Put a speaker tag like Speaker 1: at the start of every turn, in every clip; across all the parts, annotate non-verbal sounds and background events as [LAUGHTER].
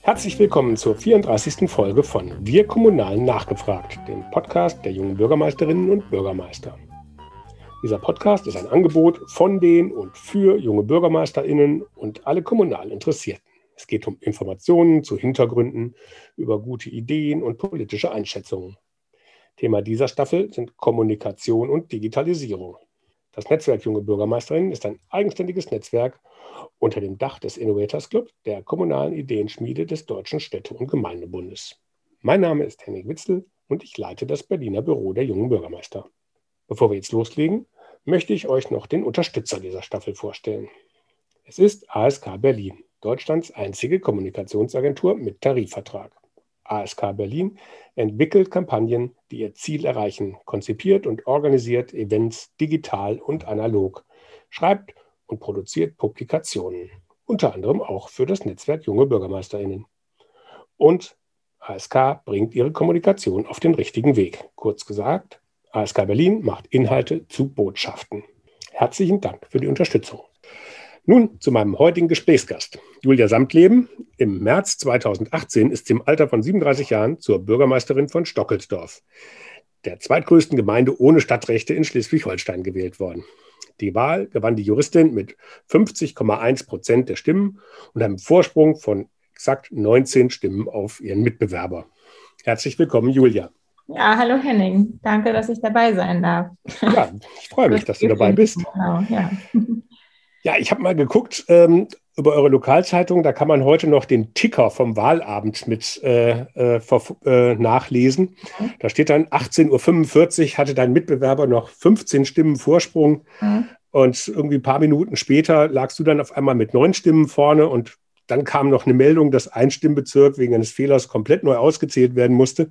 Speaker 1: Herzlich willkommen zur 34. Folge von Wir Kommunalen nachgefragt, dem Podcast der jungen Bürgermeisterinnen und Bürgermeister. Dieser Podcast ist ein Angebot von den und für junge Bürgermeisterinnen und alle kommunal Interessierten. Es geht um Informationen zu Hintergründen, über gute Ideen und politische Einschätzungen. Thema dieser Staffel sind Kommunikation und Digitalisierung. Das Netzwerk Junge Bürgermeisterinnen ist ein eigenständiges Netzwerk unter dem Dach des Innovators Club, der kommunalen Ideenschmiede des Deutschen Städte- und Gemeindebundes. Mein Name ist Henning Witzel und ich leite das Berliner Büro der jungen Bürgermeister. Bevor wir jetzt loslegen, möchte ich euch noch den Unterstützer dieser Staffel vorstellen. Es ist ASK Berlin, Deutschlands einzige Kommunikationsagentur mit Tarifvertrag. ASK Berlin entwickelt Kampagnen, die ihr Ziel erreichen, konzipiert und organisiert Events digital und analog, schreibt und produziert Publikationen, unter anderem auch für das Netzwerk Junge Bürgermeisterinnen. Und ASK bringt ihre Kommunikation auf den richtigen Weg. Kurz gesagt, ASK Berlin macht Inhalte zu Botschaften. Herzlichen Dank für die Unterstützung. Nun zu meinem heutigen Gesprächsgast. Julia Samtleben. Im März 2018 ist sie im Alter von 37 Jahren zur Bürgermeisterin von Stockelsdorf, der zweitgrößten Gemeinde ohne Stadtrechte in Schleswig-Holstein, gewählt worden. Die Wahl gewann die Juristin mit 50,1 Prozent der Stimmen und einem Vorsprung von exakt 19 Stimmen auf ihren Mitbewerber. Herzlich willkommen, Julia.
Speaker 2: Ja, hallo Henning. Danke, dass ich dabei sein darf.
Speaker 1: Ja, ich freue mich, dass du dabei bist. [LAUGHS] Genau, ja. Ja, ich habe mal geguckt ähm, über eure Lokalzeitung. Da kann man heute noch den Ticker vom Wahlabend mit äh, äh, äh nachlesen. Mhm. Da steht dann 18.45 Uhr hatte dein Mitbewerber noch 15 Stimmen Vorsprung. Mhm. Und irgendwie ein paar Minuten später lagst du dann auf einmal mit neun Stimmen vorne. Und dann kam noch eine Meldung, dass ein Stimmbezirk wegen eines Fehlers komplett neu ausgezählt werden musste.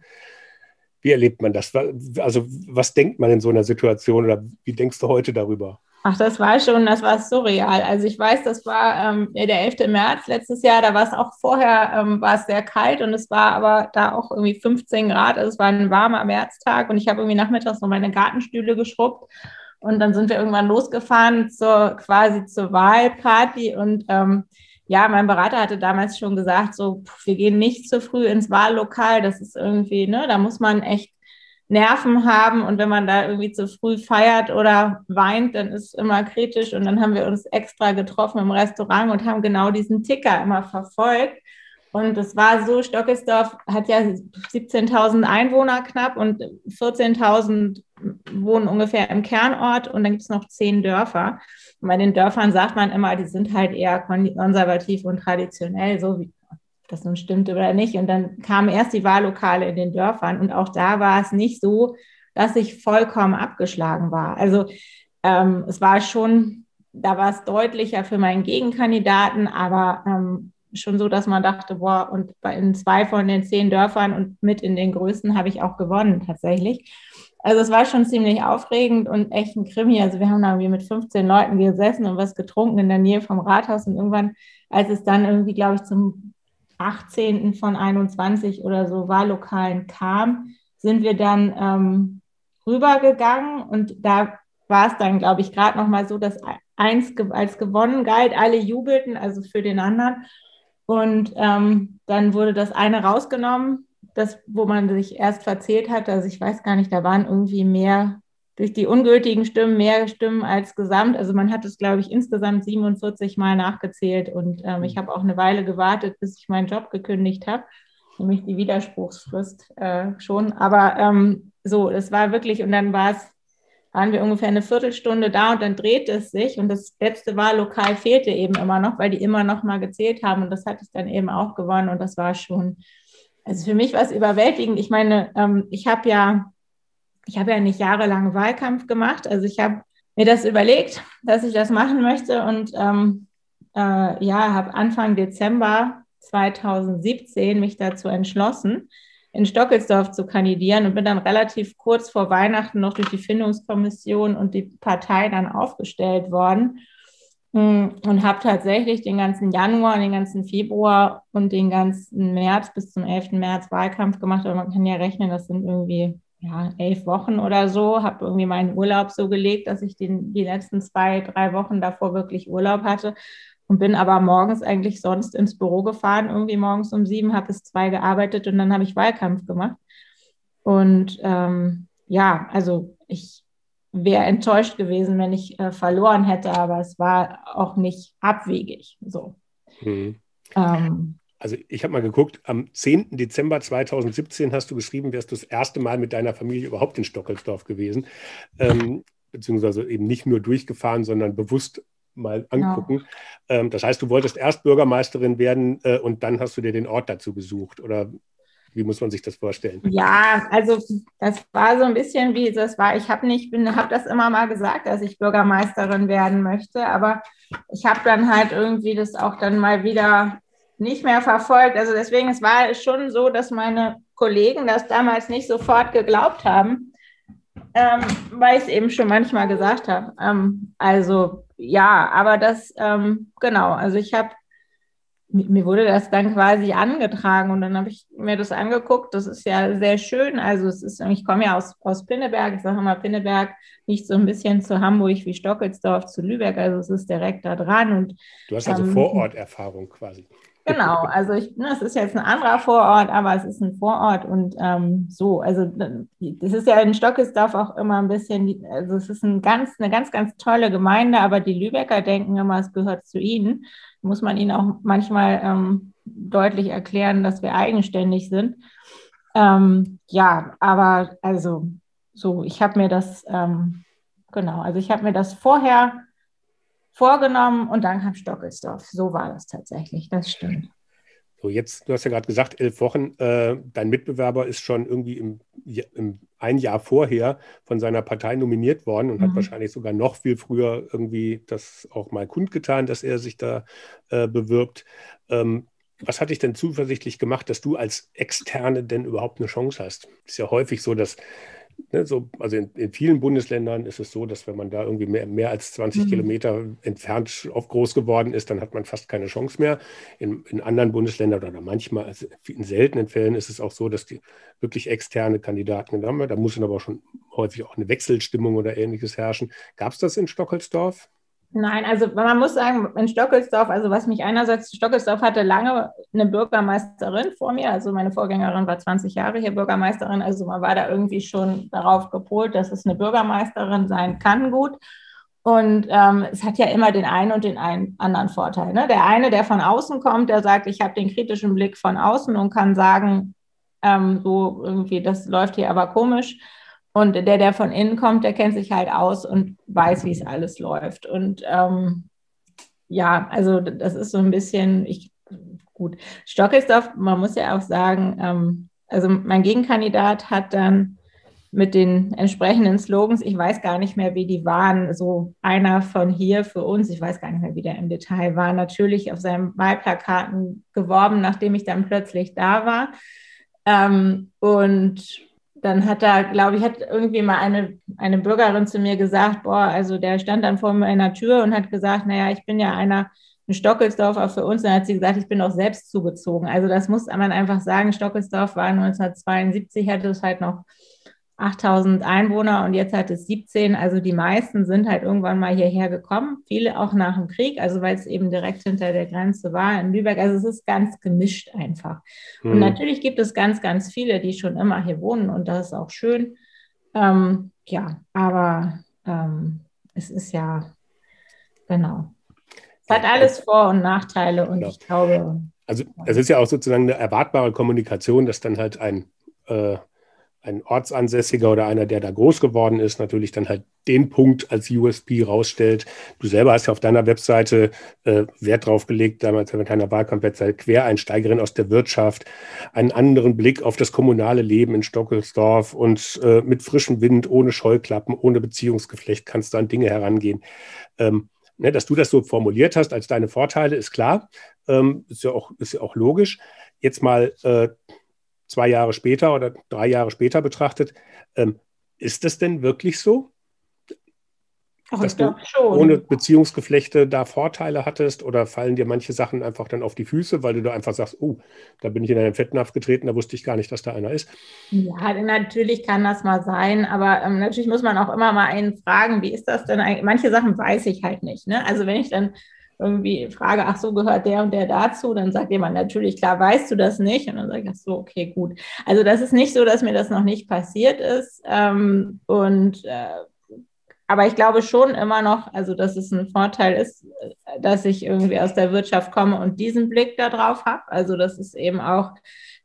Speaker 1: Wie erlebt man das? Also, was denkt man in so einer Situation oder wie denkst du heute darüber?
Speaker 2: Ach, das war schon, das war surreal. Also ich weiß, das war ähm, der 11. März letztes Jahr, da war es auch vorher, ähm, war es sehr kalt und es war aber da auch irgendwie 15 Grad. Also es war ein warmer Märztag und ich habe irgendwie nachmittags noch meine Gartenstühle geschrubbt und dann sind wir irgendwann losgefahren zur quasi zur Wahlparty und ähm, ja, mein Berater hatte damals schon gesagt, so, wir gehen nicht zu früh ins Wahllokal. Das ist irgendwie, ne, da muss man echt Nerven haben und wenn man da irgendwie zu früh feiert oder weint, dann ist immer kritisch und dann haben wir uns extra getroffen im Restaurant und haben genau diesen Ticker immer verfolgt. Und es war so, Stockelsdorf hat ja 17.000 Einwohner knapp und 14.000 wohnen ungefähr im Kernort und dann gibt es noch zehn Dörfer. Und bei den Dörfern sagt man immer, die sind halt eher konservativ und traditionell, so wie das nun stimmt oder nicht. Und dann kamen erst die Wahllokale in den Dörfern und auch da war es nicht so, dass ich vollkommen abgeschlagen war. Also ähm, es war schon, da war es deutlicher für meinen Gegenkandidaten, aber ähm, schon so, dass man dachte, boah, und in zwei von den zehn Dörfern und mit in den größten habe ich auch gewonnen tatsächlich. Also es war schon ziemlich aufregend und echt ein Krimi. Also wir haben da irgendwie mit 15 Leuten gesessen und was getrunken in der Nähe vom Rathaus und irgendwann, als es dann irgendwie, glaube ich, zum 18. von 21 oder so Wahllokalen kam, sind wir dann ähm, rübergegangen und da war es dann, glaube ich, gerade noch mal so, dass eins als gewonnen galt, alle jubelten, also für den anderen. Und ähm, dann wurde das eine rausgenommen, das, wo man sich erst verzählt hat. Also ich weiß gar nicht, da waren irgendwie mehr durch die ungültigen Stimmen mehr Stimmen als gesamt. Also man hat es, glaube ich, insgesamt 47 Mal nachgezählt und ähm, ich mhm. habe auch eine Weile gewartet, bis ich meinen Job gekündigt habe, nämlich die Widerspruchsfrist äh, schon. Aber ähm, so, es war wirklich, und dann war es, waren wir ungefähr eine Viertelstunde da und dann drehte es sich und das letzte Wahllokal fehlte eben immer noch, weil die immer noch mal gezählt haben und das hatte ich dann eben auch gewonnen und das war schon, also für mich war es überwältigend. Ich meine, ähm, ich habe ja ich habe ja nicht jahrelang Wahlkampf gemacht. Also ich habe mir das überlegt, dass ich das machen möchte und ähm, äh, ja, habe Anfang Dezember 2017 mich dazu entschlossen, in Stockelsdorf zu kandidieren und bin dann relativ kurz vor Weihnachten noch durch die Findungskommission und die Partei dann aufgestellt worden hm, und habe tatsächlich den ganzen Januar, den ganzen Februar und den ganzen März bis zum 11. März Wahlkampf gemacht. Aber man kann ja rechnen, das sind irgendwie ja, elf Wochen oder so, habe irgendwie meinen Urlaub so gelegt, dass ich den, die letzten zwei, drei Wochen davor wirklich Urlaub hatte und bin aber morgens eigentlich sonst ins Büro gefahren, irgendwie morgens um sieben, habe bis zwei gearbeitet und dann habe ich Wahlkampf gemacht. Und ähm, ja, also ich wäre enttäuscht gewesen, wenn ich äh, verloren hätte, aber es war auch nicht abwegig. So. Mhm.
Speaker 1: Ähm, also ich habe mal geguckt, am 10. Dezember 2017 hast du geschrieben, wärst du das erste Mal mit deiner Familie überhaupt in Stockelsdorf gewesen. Ähm, beziehungsweise eben nicht nur durchgefahren, sondern bewusst mal genau. angucken. Ja. Ähm, das heißt, du wolltest erst Bürgermeisterin werden äh, und dann hast du dir den Ort dazu gesucht. Oder wie muss man sich das vorstellen?
Speaker 2: Ja, also das war so ein bisschen wie das war. Ich habe nicht, habe das immer mal gesagt, dass ich Bürgermeisterin werden möchte, aber ich habe dann halt irgendwie das auch dann mal wieder nicht mehr verfolgt. Also deswegen, es war schon so, dass meine Kollegen das damals nicht sofort geglaubt haben, ähm, weil ich es eben schon manchmal gesagt habe. Ähm, also ja, aber das, ähm, genau, also ich habe, mir wurde das dann quasi angetragen und dann habe ich mir das angeguckt. Das ist ja sehr schön. Also es ist, ich komme ja aus, aus Pinneberg, ich sage immer Pinneberg, nicht so ein bisschen zu Hamburg wie Stockelsdorf zu Lübeck, also es ist direkt da dran. Und,
Speaker 1: du hast also ähm, Vororterfahrung quasi.
Speaker 2: Genau, also ich, ne, es ist jetzt ein anderer Vorort, aber es ist ein Vorort und ähm, so, also das ist ja in Stockesdorf auch immer ein bisschen, also es ist ein ganz, eine ganz, ganz tolle Gemeinde, aber die Lübecker denken immer, es gehört zu ihnen. Muss man ihnen auch manchmal ähm, deutlich erklären, dass wir eigenständig sind. Ähm, ja, aber also so, ich habe mir das, ähm, genau, also ich habe mir das vorher vorgenommen und dann kam Stockelsdorf. So war das tatsächlich, das stimmt.
Speaker 1: So, jetzt, du hast ja gerade gesagt, elf Wochen. Äh, dein Mitbewerber ist schon irgendwie im, im, ein Jahr vorher von seiner Partei nominiert worden und mhm. hat wahrscheinlich sogar noch viel früher irgendwie das auch mal kundgetan, dass er sich da äh, bewirbt. Ähm, was hat dich denn zuversichtlich gemacht, dass du als Externe denn überhaupt eine Chance hast? Ist ja häufig so, dass Ne, so, also in, in, vielen Bundesländern ist es so, dass wenn man da irgendwie mehr, mehr als 20 mhm. Kilometer entfernt auf groß geworden ist, dann hat man fast keine Chance mehr. In, in anderen Bundesländern oder manchmal, also in seltenen Fällen ist es auch so, dass die wirklich externe Kandidaten haben. Da muss dann aber schon häufig auch eine Wechselstimmung oder ähnliches herrschen. Gab es das in Stockelsdorf?
Speaker 2: Nein, also man muss sagen, in Stockelsdorf, also was mich einerseits, Stockelsdorf hatte lange eine Bürgermeisterin vor mir, also meine Vorgängerin war 20 Jahre hier Bürgermeisterin, also man war da irgendwie schon darauf gepolt, dass es eine Bürgermeisterin sein kann, gut. Und ähm, es hat ja immer den einen und den einen anderen Vorteil. Ne? Der eine, der von außen kommt, der sagt, ich habe den kritischen Blick von außen und kann sagen, ähm, so irgendwie, das läuft hier aber komisch. Und der, der von innen kommt, der kennt sich halt aus und weiß, wie es alles läuft. Und ähm, ja, also das ist so ein bisschen, ich, gut. Stockelsdorf, man muss ja auch sagen, ähm, also mein Gegenkandidat hat dann mit den entsprechenden Slogans, ich weiß gar nicht mehr, wie die waren, so einer von hier für uns, ich weiß gar nicht mehr, wie der im Detail war, natürlich auf seinen Wahlplakaten geworben, nachdem ich dann plötzlich da war. Ähm, und dann hat da, glaube ich, hat irgendwie mal eine, eine Bürgerin zu mir gesagt, boah, also der stand dann vor meiner Tür und hat gesagt, naja, ich bin ja einer, ein Stockelsdorfer für uns. dann hat sie gesagt, ich bin auch selbst zugezogen. Also das muss man einfach sagen. Stockelsdorf war 1972, hatte es halt noch 8000 Einwohner und jetzt hat es 17. Also die meisten sind halt irgendwann mal hierher gekommen, viele auch nach dem Krieg, also weil es eben direkt hinter der Grenze war in Lübeck. Also es ist ganz gemischt einfach. Mhm. Und natürlich gibt es ganz, ganz viele, die schon immer hier wohnen und das ist auch schön. Ähm, ja, aber ähm, es ist ja, genau. Es hat alles Vor- und Nachteile und genau. ich glaube.
Speaker 1: Also es ist ja auch sozusagen eine erwartbare Kommunikation, dass dann halt ein äh, ein Ortsansässiger oder einer, der da groß geworden ist, natürlich dann halt den Punkt als USP rausstellt. Du selber hast ja auf deiner Webseite äh, Wert drauf gelegt, damals mit deiner Wahlkampfwebseite, Quereinsteigerin aus der Wirtschaft, einen anderen Blick auf das kommunale Leben in Stockelsdorf und äh, mit frischem Wind, ohne Scheuklappen, ohne Beziehungsgeflecht kannst du an Dinge herangehen. Ähm, ne, dass du das so formuliert hast als deine Vorteile, ist klar, ähm, ist, ja auch, ist ja auch logisch. Jetzt mal äh, zwei Jahre später oder drei Jahre später betrachtet, ähm, ist das denn wirklich so? Ach, dass du ohne Beziehungsgeflechte da Vorteile hattest oder fallen dir manche Sachen einfach dann auf die Füße, weil du da einfach sagst, oh, da bin ich in einen Fettnapf getreten, da wusste ich gar nicht, dass da einer ist?
Speaker 2: Ja, natürlich kann das mal sein, aber ähm, natürlich muss man auch immer mal einen fragen, wie ist das denn eigentlich? Manche Sachen weiß ich halt nicht. Ne? Also wenn ich dann irgendwie frage, ach so, gehört der und der dazu, dann sagt jemand natürlich, klar, weißt du das nicht? Und dann sage ich, ach so, okay, gut. Also das ist nicht so, dass mir das noch nicht passiert ist. Ähm, und äh, aber ich glaube schon immer noch, also dass es ein Vorteil ist, dass ich irgendwie aus der Wirtschaft komme und diesen Blick darauf habe. Also das ist eben auch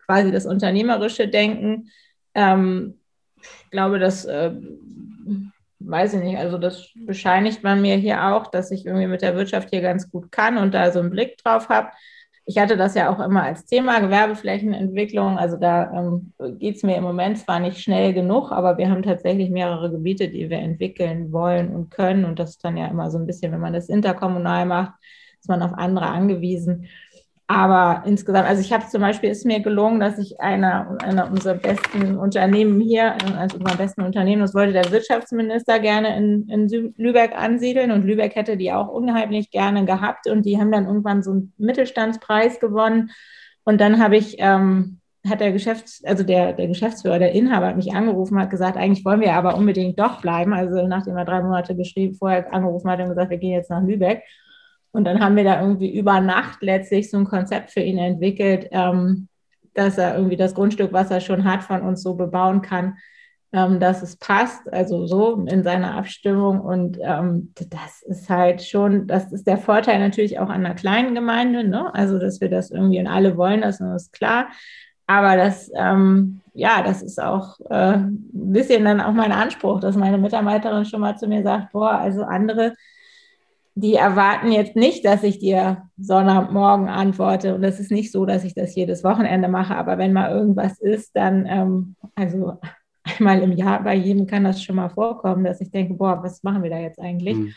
Speaker 2: quasi das unternehmerische Denken. Ähm, ich glaube, das äh, weiß ich nicht, also das bescheinigt man mir hier auch, dass ich irgendwie mit der Wirtschaft hier ganz gut kann und da so einen Blick drauf habe. Ich hatte das ja auch immer als Thema Gewerbeflächenentwicklung. Also da ähm, geht es mir im Moment zwar nicht schnell genug, aber wir haben tatsächlich mehrere Gebiete, die wir entwickeln wollen und können. Und das ist dann ja immer so ein bisschen, wenn man das interkommunal macht, ist man auf andere angewiesen. Aber insgesamt, also ich habe zum Beispiel, ist mir gelungen, dass ich einer, einer unserer besten Unternehmen hier, also unserer besten Unternehmen, das wollte der Wirtschaftsminister gerne in, in Lübeck ansiedeln und Lübeck hätte die auch unheimlich gerne gehabt und die haben dann irgendwann so einen Mittelstandspreis gewonnen und dann habe ich, ähm, hat der Geschäfts-, also der, der Geschäftsführer, der Inhaber hat mich angerufen, hat gesagt, eigentlich wollen wir aber unbedingt doch bleiben. Also nachdem er drei Monate geschrieben, vorher angerufen hat und gesagt, wir gehen jetzt nach Lübeck. Und dann haben wir da irgendwie über Nacht letztlich so ein Konzept für ihn entwickelt, ähm, dass er irgendwie das Grundstück, was er schon hat, von uns so bebauen kann, ähm, dass es passt, also so in seiner Abstimmung. Und ähm, das ist halt schon, das ist der Vorteil natürlich auch an einer kleinen Gemeinde, ne? also dass wir das irgendwie und alle wollen das, und das ist klar. Aber das, ähm, ja, das ist auch äh, ein bisschen dann auch mein Anspruch, dass meine Mitarbeiterin schon mal zu mir sagt, boah, also andere die erwarten jetzt nicht, dass ich dir Sonntagmorgen antworte. Und es ist nicht so, dass ich das jedes Wochenende mache. Aber wenn mal irgendwas ist, dann, ähm, also einmal im Jahr bei jedem kann das schon mal vorkommen, dass ich denke, boah, was machen wir da jetzt eigentlich? Mhm.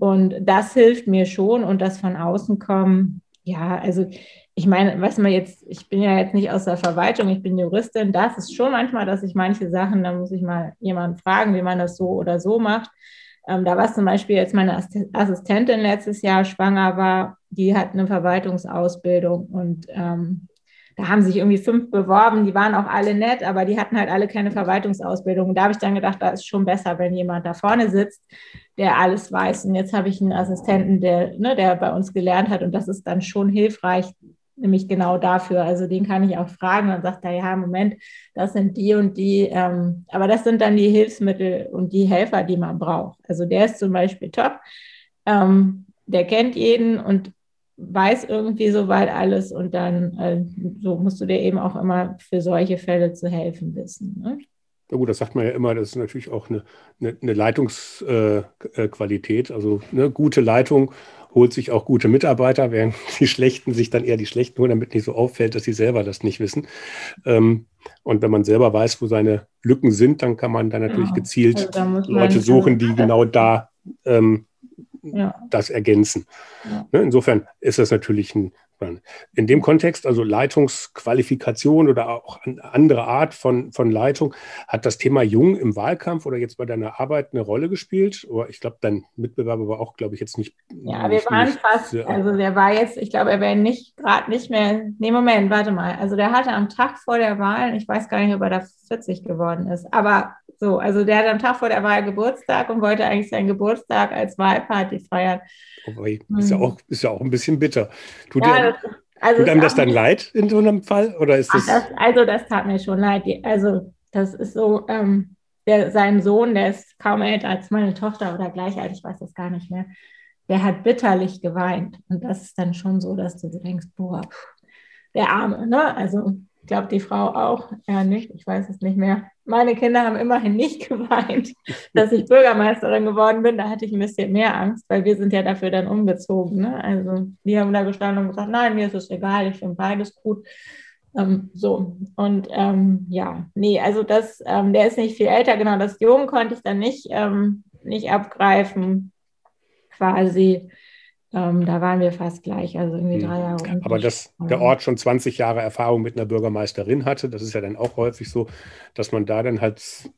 Speaker 2: Und das hilft mir schon. Und das von außen kommen, ja, also ich meine, was man jetzt, ich bin ja jetzt nicht aus der Verwaltung, ich bin Juristin, das ist schon manchmal, dass ich manche Sachen, da muss ich mal jemanden fragen, wie man das so oder so macht. Ähm, da war zum Beispiel jetzt meine Assistentin letztes Jahr schwanger war, die hat eine Verwaltungsausbildung und ähm, da haben sich irgendwie fünf beworben, die waren auch alle nett, aber die hatten halt alle keine Verwaltungsausbildung. Und da habe ich dann gedacht, da ist schon besser, wenn jemand da vorne sitzt, der alles weiß. Und jetzt habe ich einen Assistenten, der, ne, der bei uns gelernt hat und das ist dann schon hilfreich, nämlich genau dafür. Also den kann ich auch fragen und sagt er, ja, Moment, das sind die und die, ähm, aber das sind dann die Hilfsmittel und die Helfer, die man braucht. Also der ist zum Beispiel top, ähm, der kennt jeden und weiß irgendwie soweit alles und dann äh, so musst du dir eben auch immer für solche Fälle zu helfen wissen. Ne?
Speaker 1: Ja gut, das sagt man ja immer, das ist natürlich auch eine, eine, eine Leitungsqualität, äh, also eine gute Leitung holt sich auch gute Mitarbeiter, während [LAUGHS] die Schlechten sich dann eher die Schlechten holen, damit nicht so auffällt, dass sie selber das nicht wissen. Ähm, und wenn man selber weiß, wo seine Lücken sind, dann kann man dann natürlich gezielt also Leute suchen, die [LAUGHS] genau da ähm, ja. das ergänzen. Ja. Ne, insofern ist das natürlich ein in dem Kontext, also Leitungsqualifikation oder auch eine andere Art von, von Leitung, hat das Thema Jung im Wahlkampf oder jetzt bei deiner Arbeit eine Rolle gespielt? Oder ich glaube, dein Mitbewerber war auch, glaube ich, jetzt nicht.
Speaker 2: Ja, nicht, wir waren nicht, fast, sehr, also der war jetzt, ich glaube, er wäre nicht gerade nicht mehr. Nee, Moment, warte mal. Also der hatte am Tag vor der Wahl, ich weiß gar nicht, ob er da 40 geworden ist, aber so, also der hat am Tag vor der Wahl Geburtstag und wollte eigentlich seinen Geburtstag als Wahlparty feiern.
Speaker 1: Oh, ist, ja hm. auch, ist ja auch ein bisschen bitter. Tut, ja, das, also tut einem das dann leid in so einem Fall? Oder ist das,
Speaker 2: das also, das tat mir schon leid. Also, das ist so, ähm, der, sein Sohn, der ist kaum älter als meine Tochter oder gleich alt, ich weiß das gar nicht mehr. Der hat bitterlich geweint. Und das ist dann schon so, dass du denkst, boah, der Arme, ne? Also glaube, die Frau auch, ja nicht, ich weiß es nicht mehr. Meine Kinder haben immerhin nicht [LAUGHS] geweint, dass ich Bürgermeisterin geworden bin. Da hatte ich ein bisschen mehr Angst, weil wir sind ja dafür dann umgezogen. Ne? Also die haben da gestanden und gesagt, nein, mir ist es egal, ich finde beides gut. Ähm, so, und ähm, ja, nee, also das, ähm, der ist nicht viel älter, genau, das Jungen konnte ich dann nicht, ähm, nicht abgreifen, quasi. Ähm, da waren wir fast gleich, also irgendwie hm. drei Jahre.
Speaker 1: Aber dass der Ort schon 20 Jahre Erfahrung mit einer Bürgermeisterin hatte, das ist ja dann auch häufig so, dass man da dann halt,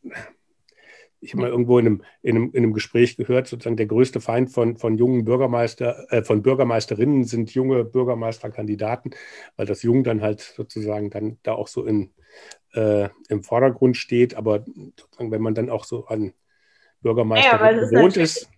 Speaker 1: ich habe mal irgendwo in einem, in, einem, in einem Gespräch gehört, sozusagen der größte Feind von, von jungen Bürgermeister, äh, von Bürgermeisterinnen sind junge Bürgermeisterkandidaten, weil das Jung dann halt sozusagen dann da auch so in, äh, im Vordergrund steht. Aber sozusagen, wenn man dann auch so an Bürgermeister ja, gewohnt ist,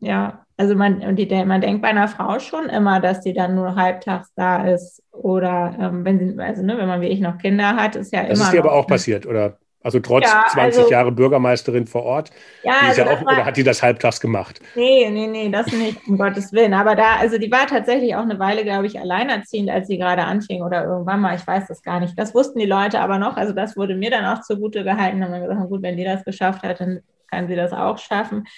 Speaker 2: ja, Also man, und die, man denkt bei einer Frau schon immer, dass sie dann nur halbtags da ist. Oder ähm, wenn sie, also ne, wenn man wie ich noch Kinder hat, ist ja
Speaker 1: das
Speaker 2: immer.
Speaker 1: Das ist dir aber auch passiert, oder? Also trotz ja, 20 also, Jahre Bürgermeisterin vor Ort. Ja, also ja auch, war, oder hat die das halbtags gemacht?
Speaker 2: Nee, nee, nee, das nicht, um Gottes Willen. Aber da, also die war tatsächlich auch eine Weile, glaube ich, alleinerziehend, als sie gerade anfing oder irgendwann mal, ich weiß das gar nicht. Das wussten die Leute aber noch. Also das wurde mir dann auch zugute gehalten. Dann haben wir gesagt, gut, wenn die das geschafft hat, dann kann sie das auch schaffen.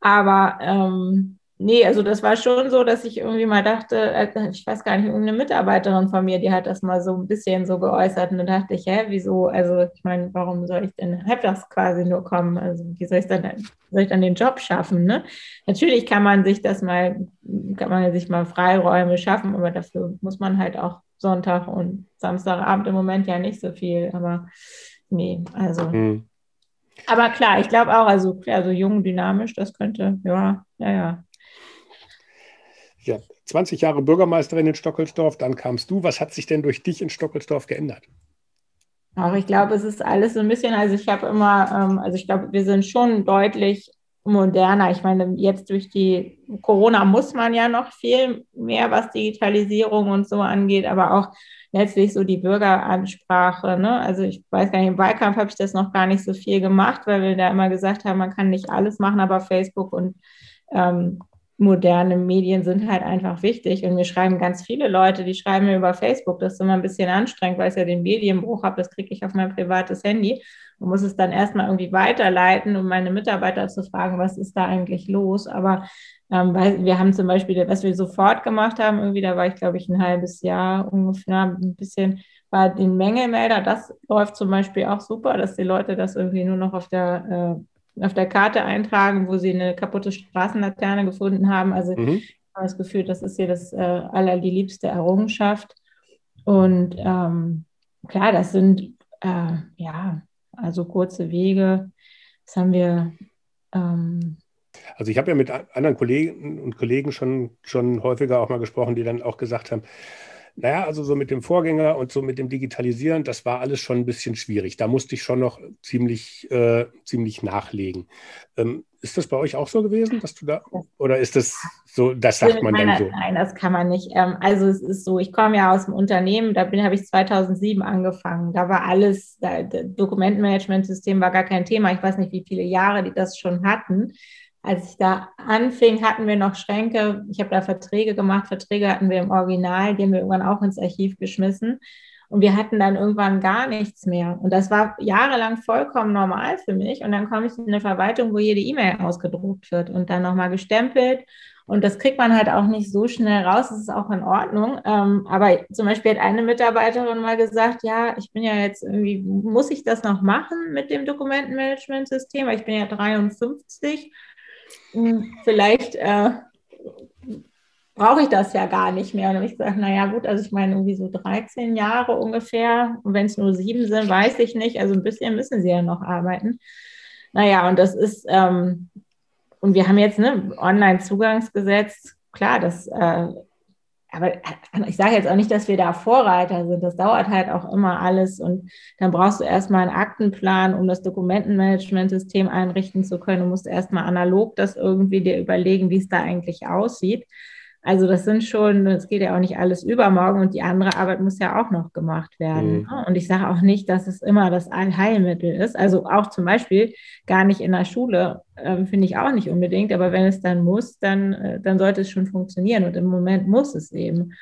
Speaker 2: Aber ähm, Nee, also das war schon so, dass ich irgendwie mal dachte, äh, ich weiß gar nicht, irgendeine Mitarbeiterin von mir, die hat das mal so ein bisschen so geäußert und dann dachte ich, hä, wieso? Also ich meine, warum soll ich denn halbtags quasi nur kommen? Also wie soll ich dann, soll ich dann den Job schaffen? Ne? Natürlich kann man sich das mal, kann man sich mal Freiräume schaffen, aber dafür muss man halt auch Sonntag und Samstagabend im Moment ja nicht so viel. Aber nee, also. Hm. Aber klar, ich glaube auch, also klar, so jung, dynamisch, das könnte, ja, ja, ja
Speaker 1: ja, 20 Jahre Bürgermeisterin in Stockelsdorf, dann kamst du. Was hat sich denn durch dich in Stockelsdorf geändert?
Speaker 2: Auch ich glaube, es ist alles so ein bisschen, also ich habe immer, ähm, also ich glaube, wir sind schon deutlich moderner. Ich meine, jetzt durch die Corona muss man ja noch viel mehr, was Digitalisierung und so angeht, aber auch letztlich so die Bürgeransprache. Ne? Also ich weiß gar nicht, im Wahlkampf habe ich das noch gar nicht so viel gemacht, weil wir da immer gesagt haben, man kann nicht alles machen, aber Facebook und ähm, moderne Medien sind halt einfach wichtig. Und mir schreiben ganz viele Leute, die schreiben mir über Facebook. Das ist immer ein bisschen anstrengend, weil ich ja den Medienbruch habe. Das kriege ich auf mein privates Handy und muss es dann erstmal irgendwie weiterleiten, um meine Mitarbeiter zu fragen, was ist da eigentlich los. Aber ähm, weil wir haben zum Beispiel, was wir sofort gemacht haben, irgendwie, da war ich, glaube ich, ein halbes Jahr ungefähr, ein bisschen war den Mängelmelder, das läuft zum Beispiel auch super, dass die Leute das irgendwie nur noch auf der äh, auf der Karte eintragen, wo sie eine kaputte Straßenlaterne gefunden haben. Also mhm. ich habe das Gefühl, das ist hier das äh, allerliebste Errungenschaft. Und ähm, klar, das sind äh, ja also kurze Wege. Das haben wir. Ähm,
Speaker 1: also ich habe ja mit anderen Kollegen und Kollegen schon, schon häufiger auch mal gesprochen, die dann auch gesagt haben, naja, also so mit dem Vorgänger und so mit dem Digitalisieren, das war alles schon ein bisschen schwierig. Da musste ich schon noch ziemlich, äh, ziemlich nachlegen. Ähm, ist das bei euch auch so gewesen, dass du da, oder ist das so, das sagt man dann so?
Speaker 2: Nein, das kann man nicht. Ähm, also es ist so, ich komme ja aus dem Unternehmen, da habe ich 2007 angefangen. Da war alles, da, Dokumentenmanagementsystem war gar kein Thema. Ich weiß nicht, wie viele Jahre die das schon hatten als ich da anfing, hatten wir noch Schränke. Ich habe da Verträge gemacht. Verträge hatten wir im Original, die haben wir irgendwann auch ins Archiv geschmissen. Und wir hatten dann irgendwann gar nichts mehr. Und das war jahrelang vollkommen normal für mich. Und dann komme ich in eine Verwaltung, wo jede E-Mail ausgedruckt wird und dann nochmal gestempelt. Und das kriegt man halt auch nicht so schnell raus. Das ist auch in Ordnung. Ähm, aber zum Beispiel hat eine Mitarbeiterin mal gesagt, ja, ich bin ja jetzt irgendwie, muss ich das noch machen mit dem Dokumentenmanagementsystem? Weil ich bin ja 53 hm, vielleicht äh, brauche ich das ja gar nicht mehr. Und dann habe ich gesagt, naja gut, also ich meine irgendwie so 13 Jahre ungefähr. Und wenn es nur sieben sind, weiß ich nicht. Also ein bisschen müssen sie ja noch arbeiten. Naja, und das ist, ähm, und wir haben jetzt ne Online-Zugangsgesetz. Klar, das äh, aber äh, ich sage jetzt auch nicht, dass wir da Vorreiter sind. Das dauert halt auch immer alles. Und dann brauchst du erstmal einen Aktenplan, um das Dokumentenmanagementsystem einrichten zu können. Du musst erstmal analog das irgendwie dir überlegen, wie es da eigentlich aussieht. Also das sind schon, es geht ja auch nicht alles übermorgen und die andere Arbeit muss ja auch noch gemacht werden. Mhm. Ne? Und ich sage auch nicht, dass es immer das Allheilmittel ist. Also auch zum Beispiel gar nicht in der Schule, äh, finde ich auch nicht unbedingt. Aber wenn es dann muss, dann, äh, dann sollte es schon funktionieren. Und im Moment muss es eben.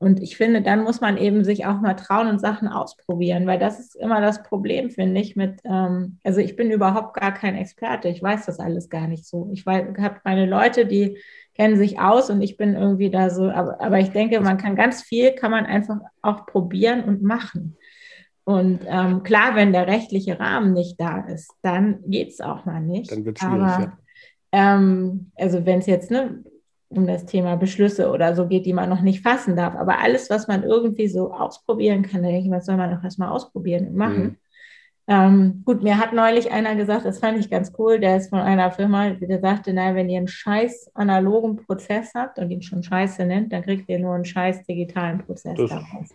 Speaker 2: Und ich finde, dann muss man eben sich auch mal trauen und Sachen ausprobieren, weil das ist immer das Problem, finde ich, mit, ähm, also ich bin überhaupt gar kein Experte, ich weiß das alles gar nicht so. Ich habe meine Leute, die kennen sich aus und ich bin irgendwie da so, aber, aber ich denke, man kann ganz viel, kann man einfach auch probieren und machen. Und ähm, klar, wenn der rechtliche Rahmen nicht da ist, dann geht es auch mal nicht. Dann wird es schwierig, ja. Ähm, also wenn es jetzt ne, um das Thema Beschlüsse oder so geht, die man noch nicht fassen darf, aber alles, was man irgendwie so ausprobieren kann, da denke ich, was soll man doch erstmal ausprobieren und machen. Mhm. Ähm, gut, mir hat neulich einer gesagt, das fand ich ganz cool, der ist von einer Firma, der sagte, naja, wenn ihr einen scheiß analogen Prozess habt und ihn schon scheiße nennt, dann kriegt ihr nur einen scheiß digitalen Prozess
Speaker 1: das,
Speaker 2: daraus.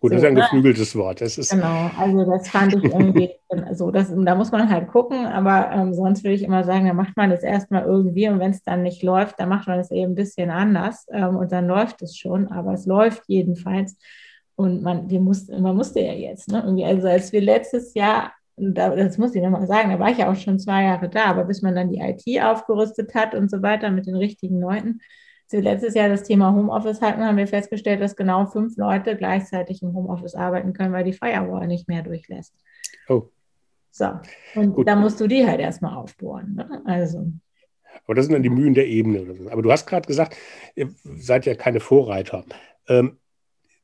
Speaker 1: Gut, so, das ist ein ne? geflügeltes Wort. Das ist
Speaker 2: genau, also das fand ich irgendwie [LAUGHS] so, das, da muss man halt gucken, aber ähm, sonst würde ich immer sagen, da macht man das erstmal irgendwie und wenn es dann nicht läuft, dann macht man es eben ein bisschen anders ähm, und dann läuft es schon, aber es läuft jedenfalls. Und man, wir mussten, man musste ja jetzt, ne? Irgendwie, also als wir letztes Jahr, das muss ich nochmal sagen, da war ich ja auch schon zwei Jahre da, aber bis man dann die IT aufgerüstet hat und so weiter mit den richtigen Leuten, wir letztes Jahr das Thema Homeoffice hatten, haben wir festgestellt, dass genau fünf Leute gleichzeitig im Homeoffice arbeiten können, weil die Firewall nicht mehr durchlässt. Oh. So, und Gut. da musst du die halt erstmal aufbohren. Ne? Also.
Speaker 1: Aber das sind dann die Mühen der Ebene. Aber du hast gerade gesagt, ihr seid ja keine Vorreiter. Ähm,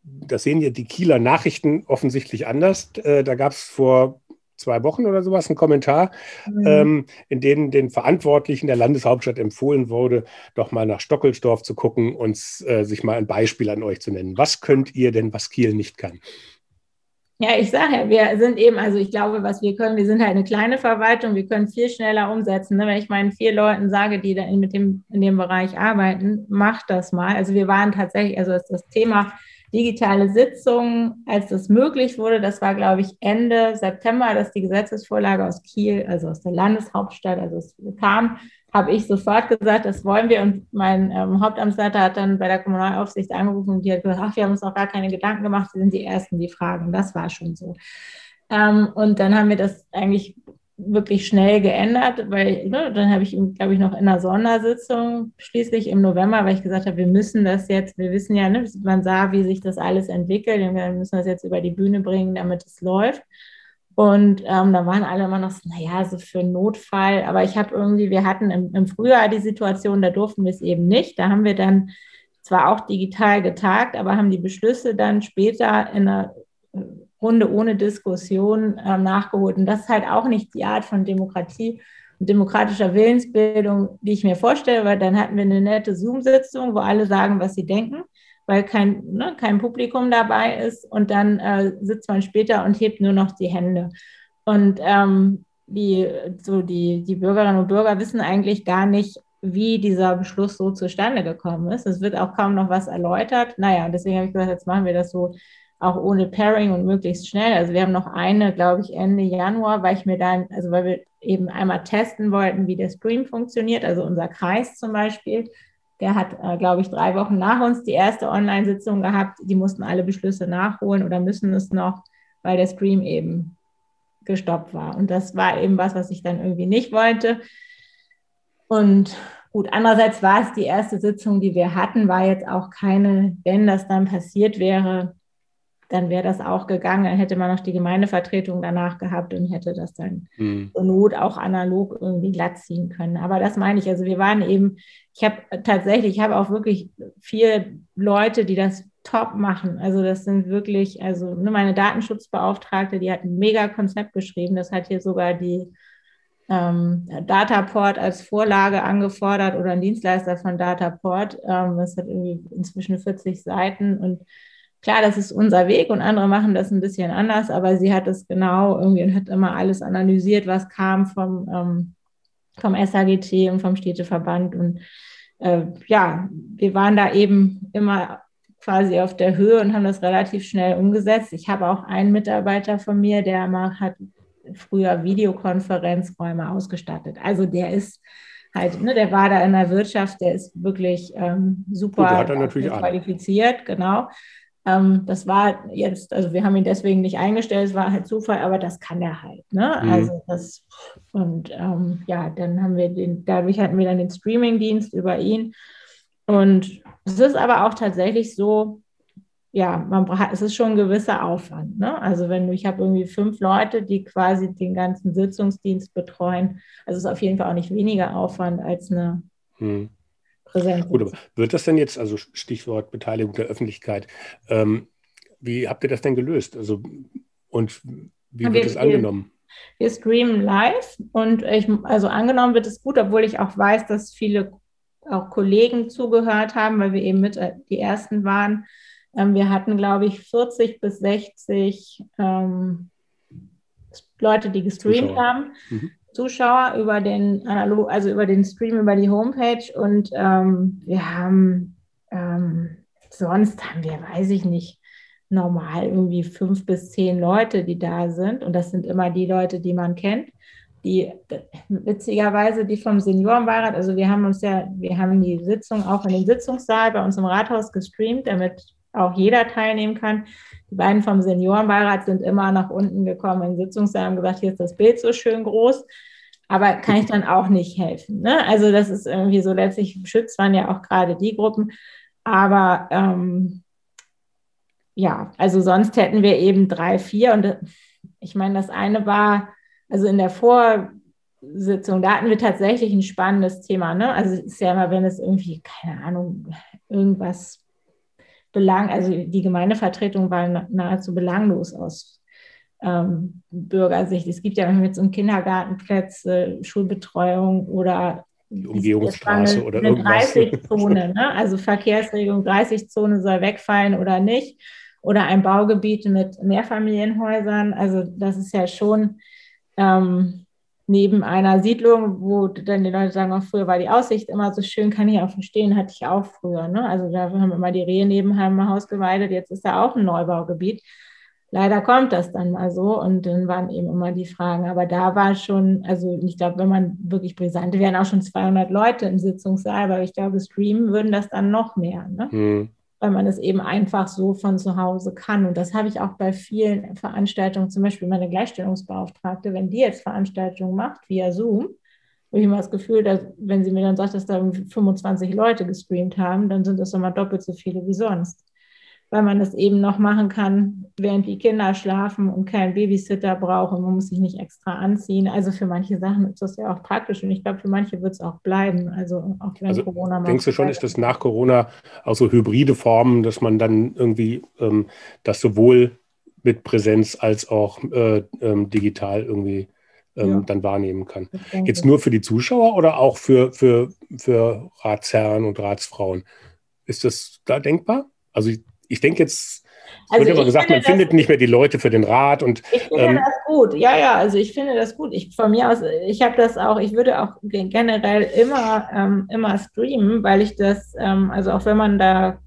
Speaker 1: das sehen ja die Kieler Nachrichten offensichtlich anders. Äh, da gab es vor zwei Wochen oder sowas einen Kommentar, mhm. ähm, in dem den Verantwortlichen der Landeshauptstadt empfohlen wurde, doch mal nach Stockelsdorf zu gucken und äh, sich mal ein Beispiel an euch zu nennen. Was könnt ihr denn, was Kiel nicht kann?
Speaker 2: Ja, ich sage ja, wir sind eben, also ich glaube, was wir können, wir sind halt eine kleine Verwaltung, wir können viel schneller umsetzen. Ne? Wenn ich meinen vier Leuten sage, die da in, mit dem, in dem Bereich arbeiten, macht das mal. Also wir waren tatsächlich, also das Thema digitale Sitzungen, als das möglich wurde, das war, glaube ich, Ende September, dass die Gesetzesvorlage aus Kiel, also aus der Landeshauptstadt, also es kam, habe ich sofort gesagt, das wollen wir. Und mein ähm, Hauptamtsleiter hat dann bei der Kommunalaufsicht angerufen und die hat gesagt, ach, wir haben uns noch gar keine Gedanken gemacht, Sie sind die Ersten, die fragen. Das war schon so. Ähm, und dann haben wir das eigentlich wirklich schnell geändert, weil ne, dann habe ich ihn, glaube ich, noch in einer Sondersitzung schließlich im November, weil ich gesagt habe, wir müssen das jetzt, wir wissen ja, ne, man sah, wie sich das alles entwickelt und wir müssen das jetzt über die Bühne bringen, damit es läuft. Und ähm, da waren alle immer noch so, naja, so für Notfall. Aber ich habe irgendwie, wir hatten im, im Frühjahr die Situation, da durften wir es eben nicht. Da haben wir dann zwar auch digital getagt, aber haben die Beschlüsse dann später in einer Runde ohne Diskussion äh, nachgeholt. Und das ist halt auch nicht die Art von Demokratie und demokratischer Willensbildung, die ich mir vorstelle, weil dann hatten wir eine nette Zoom-Sitzung, wo alle sagen, was sie denken, weil kein, ne, kein Publikum dabei ist. Und dann äh, sitzt man später und hebt nur noch die Hände. Und ähm, die, so die, die Bürgerinnen und Bürger wissen eigentlich gar nicht, wie dieser Beschluss so zustande gekommen ist. Es wird auch kaum noch was erläutert. Naja, deswegen habe ich gesagt, jetzt machen wir das so auch ohne Pairing und möglichst schnell. Also wir haben noch eine, glaube ich, Ende Januar, weil ich mir dann, also weil wir eben einmal testen wollten, wie der Stream funktioniert. Also unser Kreis zum Beispiel, der hat, äh, glaube ich, drei Wochen nach uns die erste Online-Sitzung gehabt. Die mussten alle Beschlüsse nachholen oder müssen es noch, weil der Stream eben gestoppt war. Und das war eben was, was ich dann irgendwie nicht wollte. Und gut, andererseits war es die erste Sitzung, die wir hatten, war jetzt auch keine, wenn das dann passiert wäre, dann wäre das auch gegangen. Dann hätte man noch die Gemeindevertretung danach gehabt und hätte das dann mhm. zur Not auch analog irgendwie glatt ziehen können. Aber das meine ich. Also wir waren eben, ich habe tatsächlich, ich habe auch wirklich vier Leute, die das top machen. Also das sind wirklich, also nur meine Datenschutzbeauftragte, die hat ein mega Konzept geschrieben. Das hat hier sogar die ähm, Dataport als Vorlage angefordert oder ein Dienstleister von Dataport. Ähm, das hat irgendwie inzwischen 40 Seiten und klar, das ist unser Weg und andere machen das ein bisschen anders, aber sie hat es genau irgendwie und hat immer alles analysiert, was kam vom, ähm, vom SAGT und vom Städteverband. Und äh, ja, wir waren da eben immer quasi auf der Höhe und haben das relativ schnell umgesetzt. Ich habe auch einen Mitarbeiter von mir, der mal hat früher Videokonferenzräume ausgestattet. Also der ist halt, ne, der war da in der Wirtschaft, der ist wirklich ähm, super
Speaker 1: Gut,
Speaker 2: qualifiziert, genau. Ähm, das war jetzt, also wir haben ihn deswegen nicht eingestellt, es war halt Zufall, aber das kann er halt. Ne? Mhm. Also das, und ähm, ja, dann haben wir den, dadurch hatten wir dann den Streaming-Dienst über ihn. Und es ist aber auch tatsächlich so, ja, man es ist schon ein gewisser Aufwand. Ne? Also wenn du, ich habe irgendwie fünf Leute, die quasi den ganzen Sitzungsdienst betreuen, also es ist auf jeden Fall auch nicht weniger Aufwand als eine mhm
Speaker 1: präsent Gut, aber wird das denn jetzt, also Stichwort Beteiligung der Öffentlichkeit, ähm, wie habt ihr das denn gelöst? Also, und wie wird es angenommen?
Speaker 2: Wir streamen live und ich, also angenommen wird es gut, obwohl ich auch weiß, dass viele auch Kollegen zugehört haben, weil wir eben mit äh, die ersten waren. Ähm, wir hatten, glaube ich, 40 bis 60 ähm, Leute, die gestreamt Zuschauer. haben. Mhm. Zuschauer über den analog, also über den Stream, über die Homepage und ähm, wir haben ähm, sonst haben wir, weiß ich nicht, normal irgendwie fünf bis zehn Leute, die da sind. Und das sind immer die Leute, die man kennt. Die witzigerweise, die vom Seniorenbeirat, also wir haben uns ja, wir haben die Sitzung auch in den Sitzungssaal bei uns im Rathaus gestreamt, damit auch jeder teilnehmen kann. Die beiden vom Seniorenbeirat sind immer nach unten gekommen in den Sitzungssaal und gesagt, hier ist das Bild so schön groß. Aber kann ich dann auch nicht helfen. Ne? Also das ist irgendwie so, letztlich schützt man ja auch gerade die Gruppen. Aber ähm, ja, also sonst hätten wir eben drei, vier. Und ich meine, das eine war, also in der Vorsitzung, da hatten wir tatsächlich ein spannendes Thema. Ne? Also es ist ja immer, wenn es irgendwie, keine Ahnung, irgendwas belang, also die Gemeindevertretung war nahezu belanglos aus ähm, Bürgersicht. Es gibt ja jetzt um Kindergartenplätze, Schulbetreuung oder
Speaker 1: die Umgehungsstraße oder irgendwas.
Speaker 2: 30-Zone, ne? also Verkehrsregelung 30-Zone soll wegfallen oder nicht. Oder ein Baugebiet mit Mehrfamilienhäusern. Also das ist ja schon ähm, neben einer Siedlung, wo dann die Leute sagen, auch früher war die Aussicht immer so schön, kann ich auch verstehen, hatte ich auch früher. Ne? Also da haben immer die Rehe neben Haus geweidet, jetzt ist da auch ein Neubaugebiet. Leider kommt das dann mal so und dann waren eben immer die Fragen. Aber da war schon, also ich glaube, wenn man wirklich brisant, wären auch schon 200 Leute im Sitzungssaal, aber ich glaube, streamen würden das dann noch mehr. Ne? Mhm weil man es eben einfach so von zu Hause kann. Und das habe ich auch bei vielen Veranstaltungen, zum Beispiel meine Gleichstellungsbeauftragte, wenn die jetzt Veranstaltungen macht via Zoom, habe ich immer das Gefühl, dass wenn sie mir dann sagt, dass da 25 Leute gestreamt haben, dann sind das immer doppelt so viele wie sonst weil man es eben noch machen kann, während die Kinder schlafen und keinen Babysitter brauchen. Man muss sich nicht extra anziehen. Also für manche Sachen ist das ja auch praktisch und ich glaube, für manche wird es auch bleiben. Also auch wenn
Speaker 1: also Corona Denkst du schon, ist das nach Corona auch so hybride Formen, dass man dann irgendwie ähm, das sowohl mit Präsenz als auch äh, ähm, digital irgendwie ähm, ja. dann wahrnehmen kann. Jetzt nur für die Zuschauer oder auch für, für, für Ratsherren und Ratsfrauen? Ist das da denkbar? Also ich, denke jetzt, es also wird immer gesagt, man findet nicht mehr die Leute für den Rat und.
Speaker 2: Ich finde ähm, das gut, ja, ja, also ich finde das gut. Ich von mir aus, ich habe das auch, ich würde auch generell immer, ähm, immer streamen, weil ich das, ähm, also auch wenn man da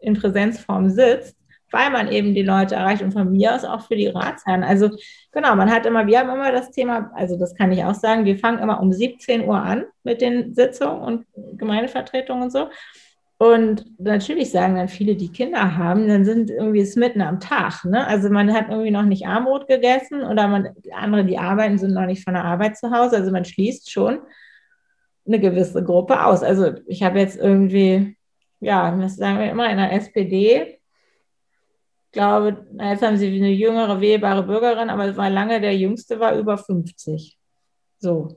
Speaker 2: in Präsenzform sitzt, weil man eben die Leute erreicht und von mir aus auch für die Ratsherren. Also genau, man hat immer, wir haben immer das Thema, also das kann ich auch sagen, wir fangen immer um 17 Uhr an mit den Sitzungen und Gemeindevertretungen und so. Und natürlich sagen dann viele, die Kinder haben, dann sind irgendwie es mitten am Tag. Ne? Also man hat irgendwie noch nicht Armbrot gegessen oder man, andere, die arbeiten, sind noch nicht von der Arbeit zu Hause. Also man schließt schon eine gewisse Gruppe aus. Also ich habe jetzt irgendwie, ja, das sagen wir immer in der SPD, glaube, jetzt haben sie eine jüngere, wählbare Bürgerin, aber es war lange, der jüngste war über 50. So.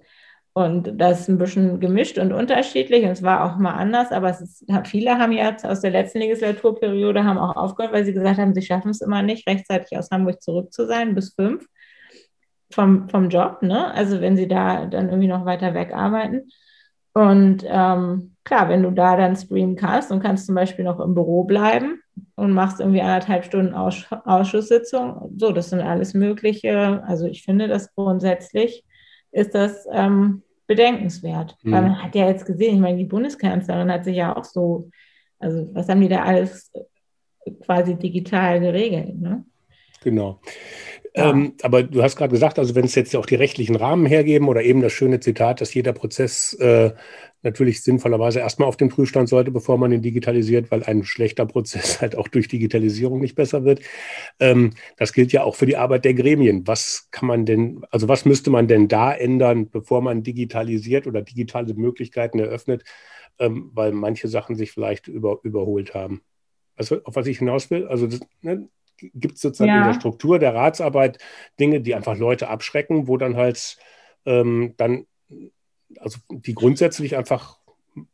Speaker 2: Und das ist ein bisschen gemischt und unterschiedlich. Und es war auch mal anders, aber ist, viele haben jetzt aus der letzten Legislaturperiode haben auch aufgehört, weil sie gesagt haben, sie schaffen es immer nicht, rechtzeitig aus Hamburg zurück zu sein, bis fünf vom, vom Job. Ne? Also wenn sie da dann irgendwie noch weiter weg arbeiten. Und ähm, klar, wenn du da dann streamen kannst und kannst zum Beispiel noch im Büro bleiben und machst irgendwie anderthalb Stunden Auss Ausschusssitzung, so, das sind alles Mögliche. Also ich finde das grundsätzlich ist das ähm, bedenkenswert. Mhm. Weil man hat ja jetzt gesehen, ich meine, die Bundeskanzlerin hat sich ja auch so, also was haben die da alles quasi digital geregelt? Ne?
Speaker 1: Genau. Ähm, aber du hast gerade gesagt, also wenn es jetzt auch die rechtlichen Rahmen hergeben oder eben das schöne Zitat, dass jeder Prozess äh, natürlich sinnvollerweise erstmal auf dem Prüfstand sollte, bevor man ihn digitalisiert, weil ein schlechter Prozess [LAUGHS] halt auch durch Digitalisierung nicht besser wird. Ähm, das gilt ja auch für die Arbeit der Gremien. Was kann man denn, also was müsste man denn da ändern, bevor man digitalisiert oder digitale Möglichkeiten eröffnet, ähm, weil manche Sachen sich vielleicht über, überholt haben? Also, auf was ich hinaus will, also das, ne, gibt es sozusagen ja. in der Struktur der Ratsarbeit Dinge, die einfach Leute abschrecken, wo dann halt ähm, dann, also die grundsätzlich einfach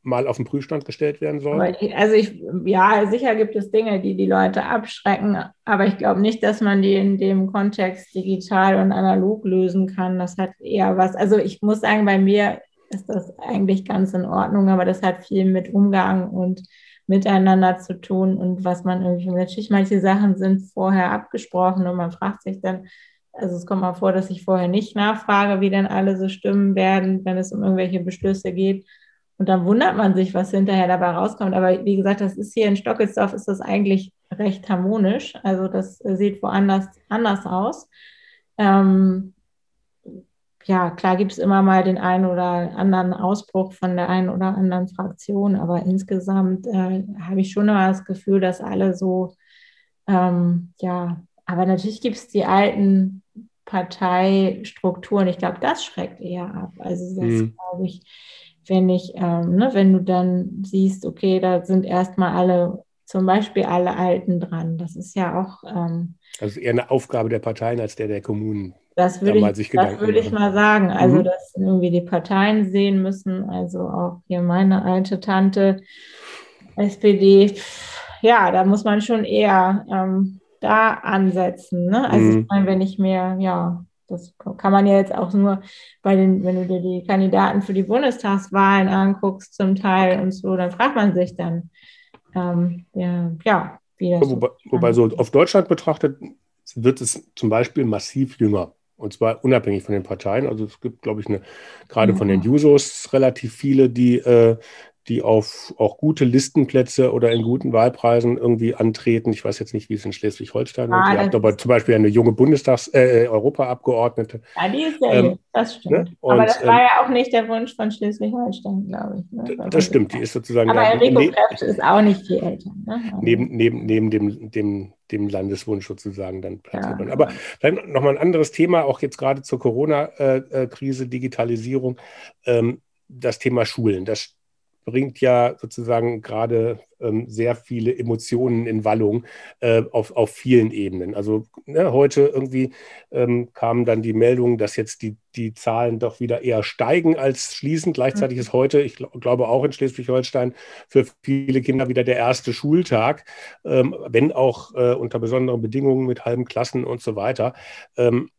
Speaker 1: mal auf den Prüfstand gestellt werden sollen?
Speaker 2: Also ich, ja, sicher gibt es Dinge, die die Leute abschrecken, aber ich glaube nicht, dass man die in dem Kontext digital und analog lösen kann. Das hat eher was, also ich muss sagen, bei mir ist das eigentlich ganz in Ordnung, aber das hat viel mit Umgang und miteinander zu tun und was man irgendwie, natürlich manche Sachen sind vorher abgesprochen und man fragt sich dann, also es kommt mal vor, dass ich vorher nicht nachfrage, wie denn alle so stimmen werden, wenn es um irgendwelche Beschlüsse geht. Und dann wundert man sich, was hinterher dabei rauskommt. Aber wie gesagt, das ist hier in Stockelsdorf, ist das eigentlich recht harmonisch. Also das sieht woanders anders aus. Ähm, ja, klar gibt es immer mal den einen oder anderen Ausbruch von der einen oder anderen Fraktion, aber insgesamt äh, habe ich schon immer das Gefühl, dass alle so, ähm, ja, aber natürlich gibt es die alten Parteistrukturen. Ich glaube, das schreckt eher ab. Also das mhm. glaube ich, wenn ich, ähm, ne, wenn du dann siehst, okay, da sind erstmal alle, zum Beispiel alle Alten dran. Das ist ja auch. Ähm,
Speaker 1: also eher eine Aufgabe der Parteien als der der Kommunen.
Speaker 2: Das würde, ich, das würde ich mal sagen. Also, mhm. dass irgendwie die Parteien sehen müssen. Also auch hier meine alte Tante, SPD. Ja, da muss man schon eher ähm, da ansetzen. Ne? Also mhm. ich meine, wenn ich mir, ja, das kann man ja jetzt auch nur bei den, wenn du dir die Kandidaten für die Bundestagswahlen anguckst, zum Teil und so, dann fragt man sich dann, ähm, ja, ja,
Speaker 1: wie das. Wobei, so wobei so auf Deutschland betrachtet wird es zum Beispiel massiv jünger. Und zwar unabhängig von den Parteien. Also es gibt, glaube ich, eine, gerade ja. von den Jusos relativ viele, die äh, die auf auch gute Listenplätze oder in guten Wahlpreisen irgendwie antreten. Ich weiß jetzt nicht, wie es in Schleswig-Holstein ah, ist. Ihr habt aber zum Beispiel eine junge Bundestags-, äh, Europaabgeordnete.
Speaker 2: Ja, die ist sehr ähm, das stimmt. Ne? Und, aber das war ähm, ja auch nicht der Wunsch von Schleswig-Holstein, glaube ich. Ne?
Speaker 1: Das, das stimmt, die ist sozusagen.
Speaker 2: Aber Enrico ne, Kräfte ist auch nicht viel älter. Ne?
Speaker 1: Neben, neben, neben dem, dem, dem Landeswunsch sozusagen dann platziert ja. Aber dann nochmal ein anderes Thema, auch jetzt gerade zur Corona-Krise, Digitalisierung. Ähm, das Thema Schulen. Das bringt ja sozusagen gerade ähm, sehr viele Emotionen in Wallung äh, auf, auf vielen Ebenen. Also ne, heute irgendwie ähm, kamen dann die Meldungen, dass jetzt die, die Zahlen doch wieder eher steigen als schließen. Gleichzeitig mhm. ist heute, ich glaub, glaube auch in Schleswig-Holstein, für viele Kinder wieder der erste Schultag, ähm, wenn auch äh, unter besonderen Bedingungen mit halben Klassen und so weiter. Ähm,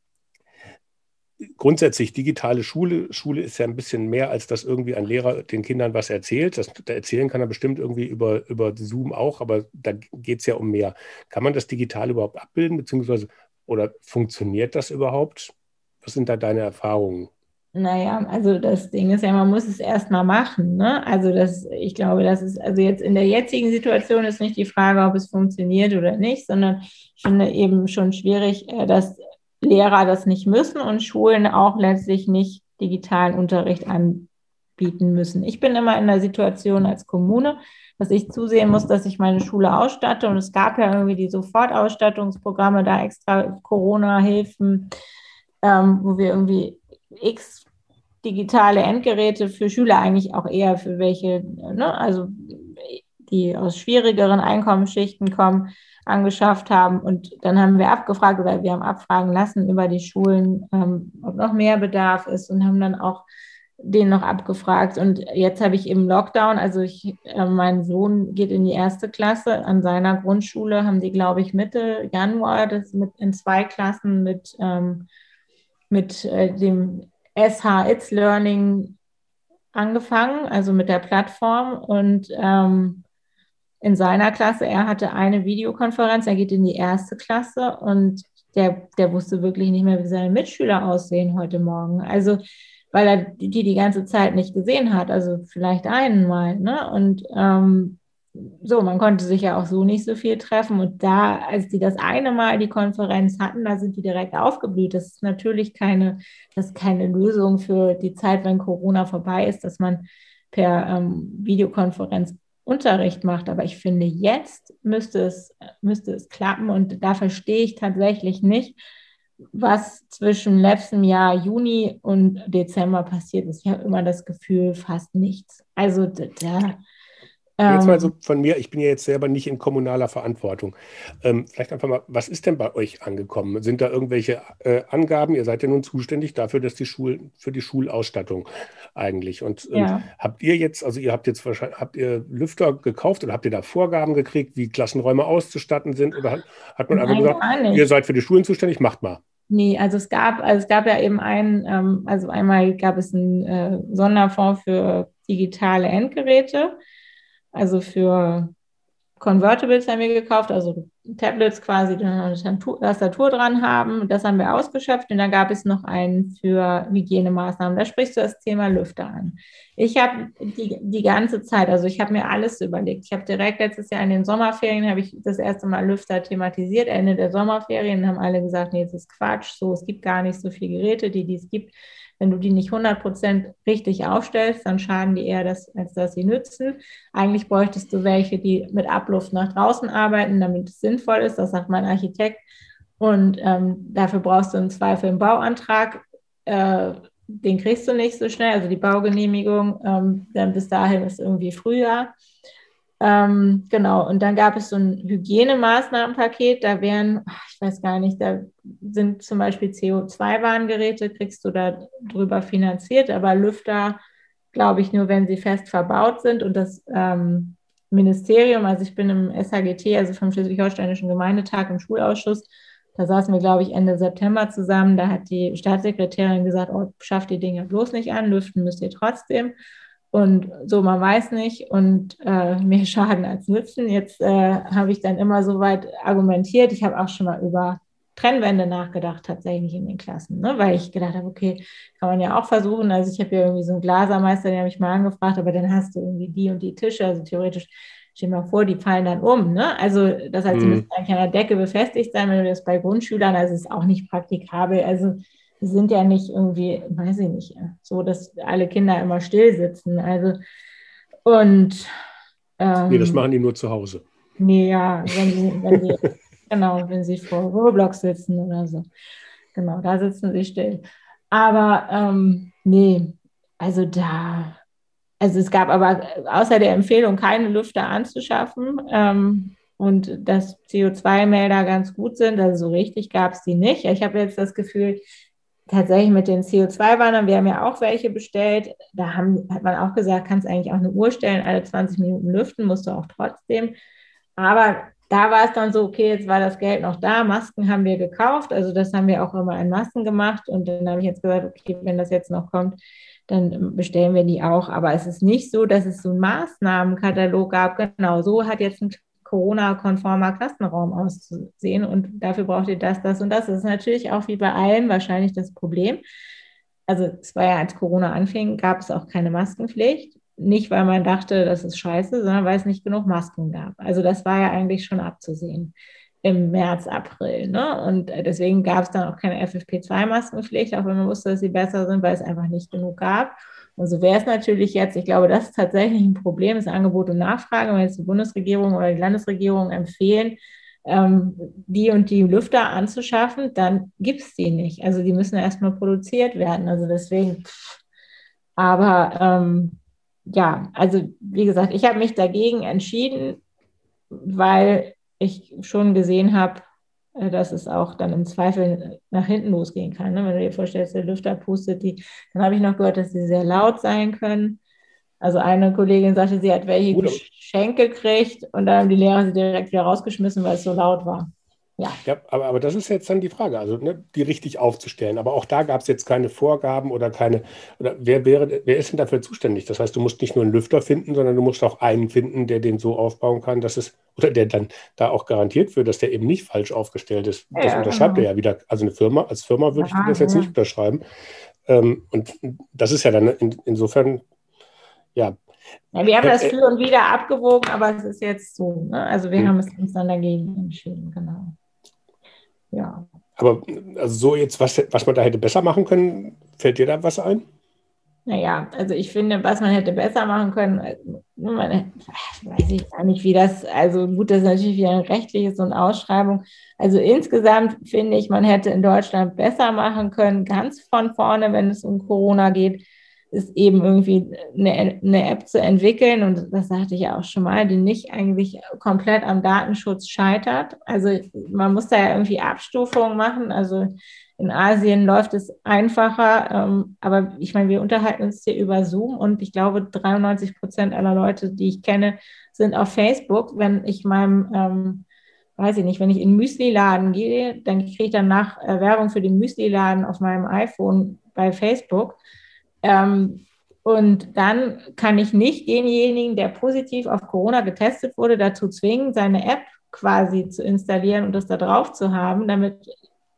Speaker 1: grundsätzlich digitale Schule, Schule ist ja ein bisschen mehr, als dass irgendwie ein Lehrer den Kindern was erzählt. Das, da erzählen kann er bestimmt irgendwie über, über Zoom auch, aber da geht es ja um mehr. Kann man das digital überhaupt abbilden, beziehungsweise oder funktioniert das überhaupt? Was sind da deine Erfahrungen?
Speaker 2: Naja, also das Ding ist ja, man muss es erstmal machen. Ne? Also das, ich glaube, das ist, also jetzt in der jetzigen Situation ist nicht die Frage, ob es funktioniert oder nicht, sondern ich finde eben schon schwierig, äh, dass Lehrer das nicht müssen und Schulen auch letztlich nicht digitalen Unterricht anbieten müssen. Ich bin immer in der Situation als Kommune, dass ich zusehen muss, dass ich meine Schule ausstatte. Und es gab ja irgendwie die Sofortausstattungsprogramme, da extra Corona-Hilfen, ähm, wo wir irgendwie x digitale Endgeräte für Schüler eigentlich auch eher für welche, ne, also die aus schwierigeren Einkommensschichten kommen, angeschafft haben. Und dann haben wir abgefragt oder wir haben abfragen lassen über die Schulen, ähm, ob noch mehr Bedarf ist und haben dann auch den noch abgefragt. Und jetzt habe ich im Lockdown, also ich, äh, mein Sohn geht in die erste Klasse. An seiner Grundschule haben die, glaube ich, Mitte Januar das mit in zwei Klassen mit, ähm, mit äh, dem SH It's Learning angefangen, also mit der Plattform. Und ähm, in seiner Klasse, er hatte eine Videokonferenz, er geht in die erste Klasse und der, der wusste wirklich nicht mehr, wie seine Mitschüler aussehen heute Morgen. Also, weil er die die ganze Zeit nicht gesehen hat, also vielleicht einen mal. Ne? Und ähm, so, man konnte sich ja auch so nicht so viel treffen. Und da, als die das eine Mal die Konferenz hatten, da sind die direkt aufgeblüht. Das ist natürlich keine, das ist keine Lösung für die Zeit, wenn Corona vorbei ist, dass man per ähm, Videokonferenz Unterricht macht. Aber ich finde, jetzt müsste es, müsste es klappen und da verstehe ich tatsächlich nicht, was zwischen letztem Jahr Juni und Dezember passiert ist. Ich habe immer das Gefühl, fast nichts. Also da,
Speaker 1: Jetzt mal so ähm. von mir, ich bin ja jetzt selber nicht in kommunaler Verantwortung. Ähm, vielleicht einfach mal, was ist denn bei euch angekommen? Sind da irgendwelche äh, Angaben? Ihr seid ja nun zuständig dafür, dass die Schulen, für die Schulausstattung eigentlich. Und ähm, ja. habt ihr jetzt, also ihr habt jetzt wahrscheinlich, habt ihr Lüfter gekauft oder habt ihr da Vorgaben gekriegt, wie Klassenräume auszustatten sind? Oder hat, hat man einfach gesagt, ihr seid für die Schulen zuständig, macht mal?
Speaker 2: Nee, also es gab, also es gab ja eben einen, ähm, also einmal gab es einen äh, Sonderfonds für digitale Endgeräte also für Convertibles haben wir gekauft, also Tablets quasi, die eine Tastatur dran haben. Das haben wir ausgeschöpft und dann gab es noch einen für Hygienemaßnahmen. Da sprichst du das Thema Lüfter an. Ich habe die, die ganze Zeit, also ich habe mir alles überlegt. Ich habe direkt letztes Jahr in den Sommerferien, habe ich das erste Mal Lüfter thematisiert. Ende der Sommerferien haben alle gesagt, nee, das ist Quatsch, so, es gibt gar nicht so viele Geräte, die, die es gibt. Wenn du die nicht 100% richtig aufstellst, dann schaden die eher, das, als dass sie nützen. Eigentlich bräuchtest du welche, die mit Abluft nach draußen arbeiten, damit es sinnvoll ist. Das sagt mein Architekt. Und ähm, dafür brauchst du im Zweifel einen Bauantrag. Äh, den kriegst du nicht so schnell, also die Baugenehmigung. Ähm, dann bis dahin ist irgendwie Frühjahr. Ähm, genau, und dann gab es so ein Hygienemaßnahmenpaket, da wären, ich weiß gar nicht, da sind zum Beispiel CO2-Warngeräte, kriegst du da drüber finanziert, aber Lüfter, glaube ich, nur wenn sie fest verbaut sind und das ähm, Ministerium, also ich bin im SHGT, also vom Schleswig-Holsteinischen Gemeindetag im Schulausschuss, da saßen wir, glaube ich, Ende September zusammen. Da hat die Staatssekretärin gesagt, oh, schafft die Dinge bloß nicht an, lüften müsst ihr trotzdem. Und so, man weiß nicht und äh, mehr Schaden als Nützen. Jetzt äh, habe ich dann immer so weit argumentiert. Ich habe auch schon mal über Trennwände nachgedacht, tatsächlich in den Klassen, ne? weil ich gedacht habe, okay, kann man ja auch versuchen. Also ich habe ja irgendwie so einen Glasermeister, der mich mal angefragt, aber dann hast du irgendwie die und die Tische, also theoretisch stell dir mal vor, die fallen dann um. Ne? Also das heißt, sie mhm. müssen eigentlich an der Decke befestigt sein, wenn du das bei Grundschülern, also ist auch nicht praktikabel. Also sind ja nicht irgendwie, weiß ich nicht, so, dass alle Kinder immer still sitzen. Also, und.
Speaker 1: Ähm, nee, das machen die nur zu Hause.
Speaker 2: Nee, ja, wenn sie, wenn sie [LAUGHS] genau, wenn sie vor Roblox sitzen oder so. Genau, da sitzen sie still. Aber ähm, nee, also da, also es gab aber außer der Empfehlung, keine Lüfter anzuschaffen ähm, und dass CO2-Melder ganz gut sind, also so richtig gab es die nicht. Ich habe jetzt das Gefühl, tatsächlich mit den CO2-Warnern, wir haben ja auch welche bestellt, da haben, hat man auch gesagt, kannst eigentlich auch eine Uhr stellen, alle 20 Minuten lüften, musst du auch trotzdem. Aber da war es dann so, okay, jetzt war das Geld noch da, Masken haben wir gekauft, also das haben wir auch immer in Masken gemacht und dann habe ich jetzt gesagt, okay, wenn das jetzt noch kommt, dann bestellen wir die auch. Aber es ist nicht so, dass es so einen Maßnahmenkatalog gab. Genau, so hat jetzt ein Corona-konformer Klassenraum auszusehen und dafür braucht ihr das, das und das. Das ist natürlich auch wie bei allem wahrscheinlich das Problem. Also es war ja, als Corona anfing, gab es auch keine Maskenpflicht. Nicht, weil man dachte, das ist scheiße, sondern weil es nicht genug Masken gab. Also das war ja eigentlich schon abzusehen im März, April. Ne? Und deswegen gab es dann auch keine FFP2-Maskenpflicht, auch wenn man wusste, dass sie besser sind, weil es einfach nicht genug gab. Und so wäre es natürlich jetzt, ich glaube, das ist tatsächlich ein Problem, das Angebot und Nachfrage, wenn jetzt die Bundesregierung oder die Landesregierung empfehlen, ähm, die und die Lüfter anzuschaffen, dann gibt es die nicht. Also die müssen erstmal produziert werden. Also deswegen, aber ähm, ja, also wie gesagt, ich habe mich dagegen entschieden, weil ich schon gesehen habe, dass es auch dann im Zweifel nach hinten losgehen kann. Ne? Wenn du dir vorstellst, der Lüfter pustet die, dann habe ich noch gehört, dass sie sehr laut sein können. Also eine Kollegin sagte, sie hat welche Geschenk gekriegt und dann haben die Lehrer sie direkt wieder rausgeschmissen, weil es so laut war.
Speaker 1: Ja. ja aber, aber das ist jetzt dann die Frage, also ne, die richtig aufzustellen. Aber auch da gab es jetzt keine Vorgaben oder keine, oder wer wäre, wer ist denn dafür zuständig? Das heißt, du musst nicht nur einen Lüfter finden, sondern du musst auch einen finden, der den so aufbauen kann, dass es, oder der dann da auch garantiert wird, dass der eben nicht falsch aufgestellt ist. Ja, das unterschreibt genau. er ja wieder. Also eine Firma, als Firma würde ja, ich das jetzt nicht unterschreiben. Ähm, und das ist ja dann in, insofern, ja,
Speaker 2: ja, wir haben das für und wieder abgewogen, aber es ist jetzt so. Ne? Also wir hm. haben es uns dann dagegen entschieden, genau
Speaker 1: ja. Aber also so jetzt, was, was man da hätte besser machen können, fällt dir da was ein?
Speaker 2: Naja, also ich finde, was man hätte besser machen können, also, man, weiß ich gar nicht, wie das, also gut, das ist natürlich wieder ein rechtliches und Ausschreibung. Also insgesamt finde ich, man hätte in Deutschland besser machen können, ganz von vorne, wenn es um Corona geht, ist eben irgendwie eine, eine App zu entwickeln, und das sagte ich ja auch schon mal, die nicht eigentlich komplett am Datenschutz scheitert. Also man muss da ja irgendwie Abstufungen machen. Also in Asien läuft es einfacher, ähm, aber ich meine, wir unterhalten uns hier über Zoom und ich glaube, 93 Prozent aller Leute, die ich kenne, sind auf Facebook. Wenn ich meinem, ähm, weiß ich nicht, wenn ich in Müsli-Laden gehe, dann kriege ich danach äh, Werbung für den Müsli-Laden auf meinem iPhone bei Facebook. Ähm, Und dann kann ich nicht denjenigen, der positiv auf Corona getestet wurde, dazu zwingen, seine App quasi zu installieren und das da drauf zu haben, damit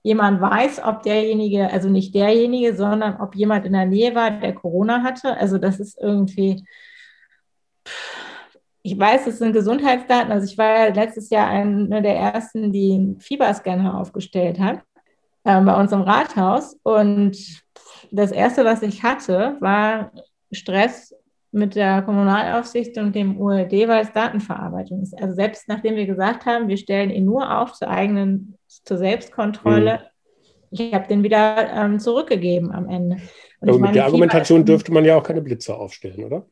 Speaker 2: jemand weiß, ob derjenige, also nicht derjenige, sondern ob jemand in der Nähe war, der Corona hatte. Also das ist irgendwie, ich weiß, es sind Gesundheitsdaten. Also ich war ja letztes Jahr eine der ersten, die einen Fieberscanner aufgestellt hat äh, bei uns im Rathaus. Und das Erste, was ich hatte, war Stress mit der Kommunalaufsicht und dem URD, weil es Datenverarbeitung ist. Also selbst nachdem wir gesagt haben, wir stellen ihn nur auf zur eigenen, zur Selbstkontrolle, mhm. ich habe den wieder ähm, zurückgegeben am Ende.
Speaker 1: Und Aber mit der Argumentation dürfte man ja auch keine Blitzer aufstellen, oder?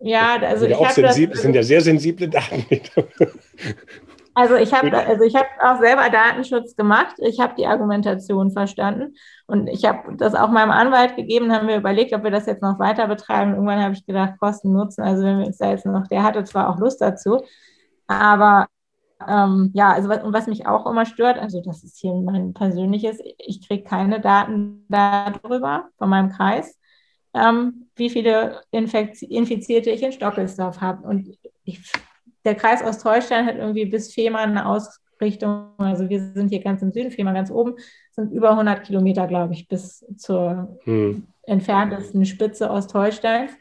Speaker 2: Ja, also
Speaker 1: ich habe das. Das sind ja sehr sensible Daten. [LAUGHS]
Speaker 2: Also ich habe also ich habe auch selber Datenschutz gemacht. Ich habe die Argumentation verstanden und ich habe das auch meinem Anwalt gegeben. Haben wir überlegt, ob wir das jetzt noch weiter betreiben. Irgendwann habe ich gedacht, Kosten Nutzen. Also wenn wir uns da jetzt noch, der hatte zwar auch Lust dazu, aber ähm, ja, also was, und was mich auch immer stört, also das ist hier mein persönliches, ich kriege keine Daten darüber von meinem Kreis, ähm, wie viele Infizierte ich in Stockelsdorf habe. Und ich der Kreis Ostholstein hat irgendwie bis Fehmarn eine Ausrichtung, also wir sind hier ganz im Süden, Fehmarn ganz oben, sind über 100 Kilometer, glaube ich, bis zur hm. entferntesten Spitze Ostholsteins.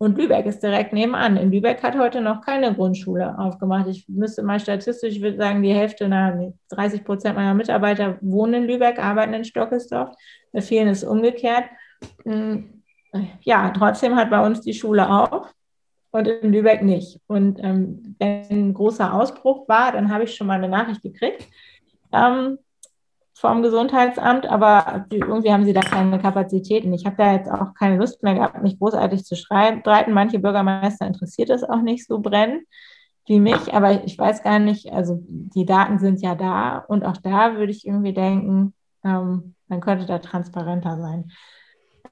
Speaker 2: Und Lübeck ist direkt nebenan. In Lübeck hat heute noch keine Grundschule aufgemacht. Ich müsste mal statistisch, ich würde sagen, die Hälfte, na, 30 Prozent meiner Mitarbeiter wohnen in Lübeck, arbeiten in Stockesdorf. Bei vielen ist umgekehrt. Hm, ja, trotzdem hat bei uns die Schule auf und in Lübeck nicht. Und ähm, wenn ein großer Ausbruch war, dann habe ich schon mal eine Nachricht gekriegt ähm, vom Gesundheitsamt, aber irgendwie haben sie da keine Kapazitäten. Ich habe da jetzt auch keine Lust mehr gehabt, mich großartig zu streiten. Manche Bürgermeister interessiert es auch nicht so brennend wie mich, aber ich weiß gar nicht, also die Daten sind ja da und auch da würde ich irgendwie denken, ähm, man könnte da transparenter sein.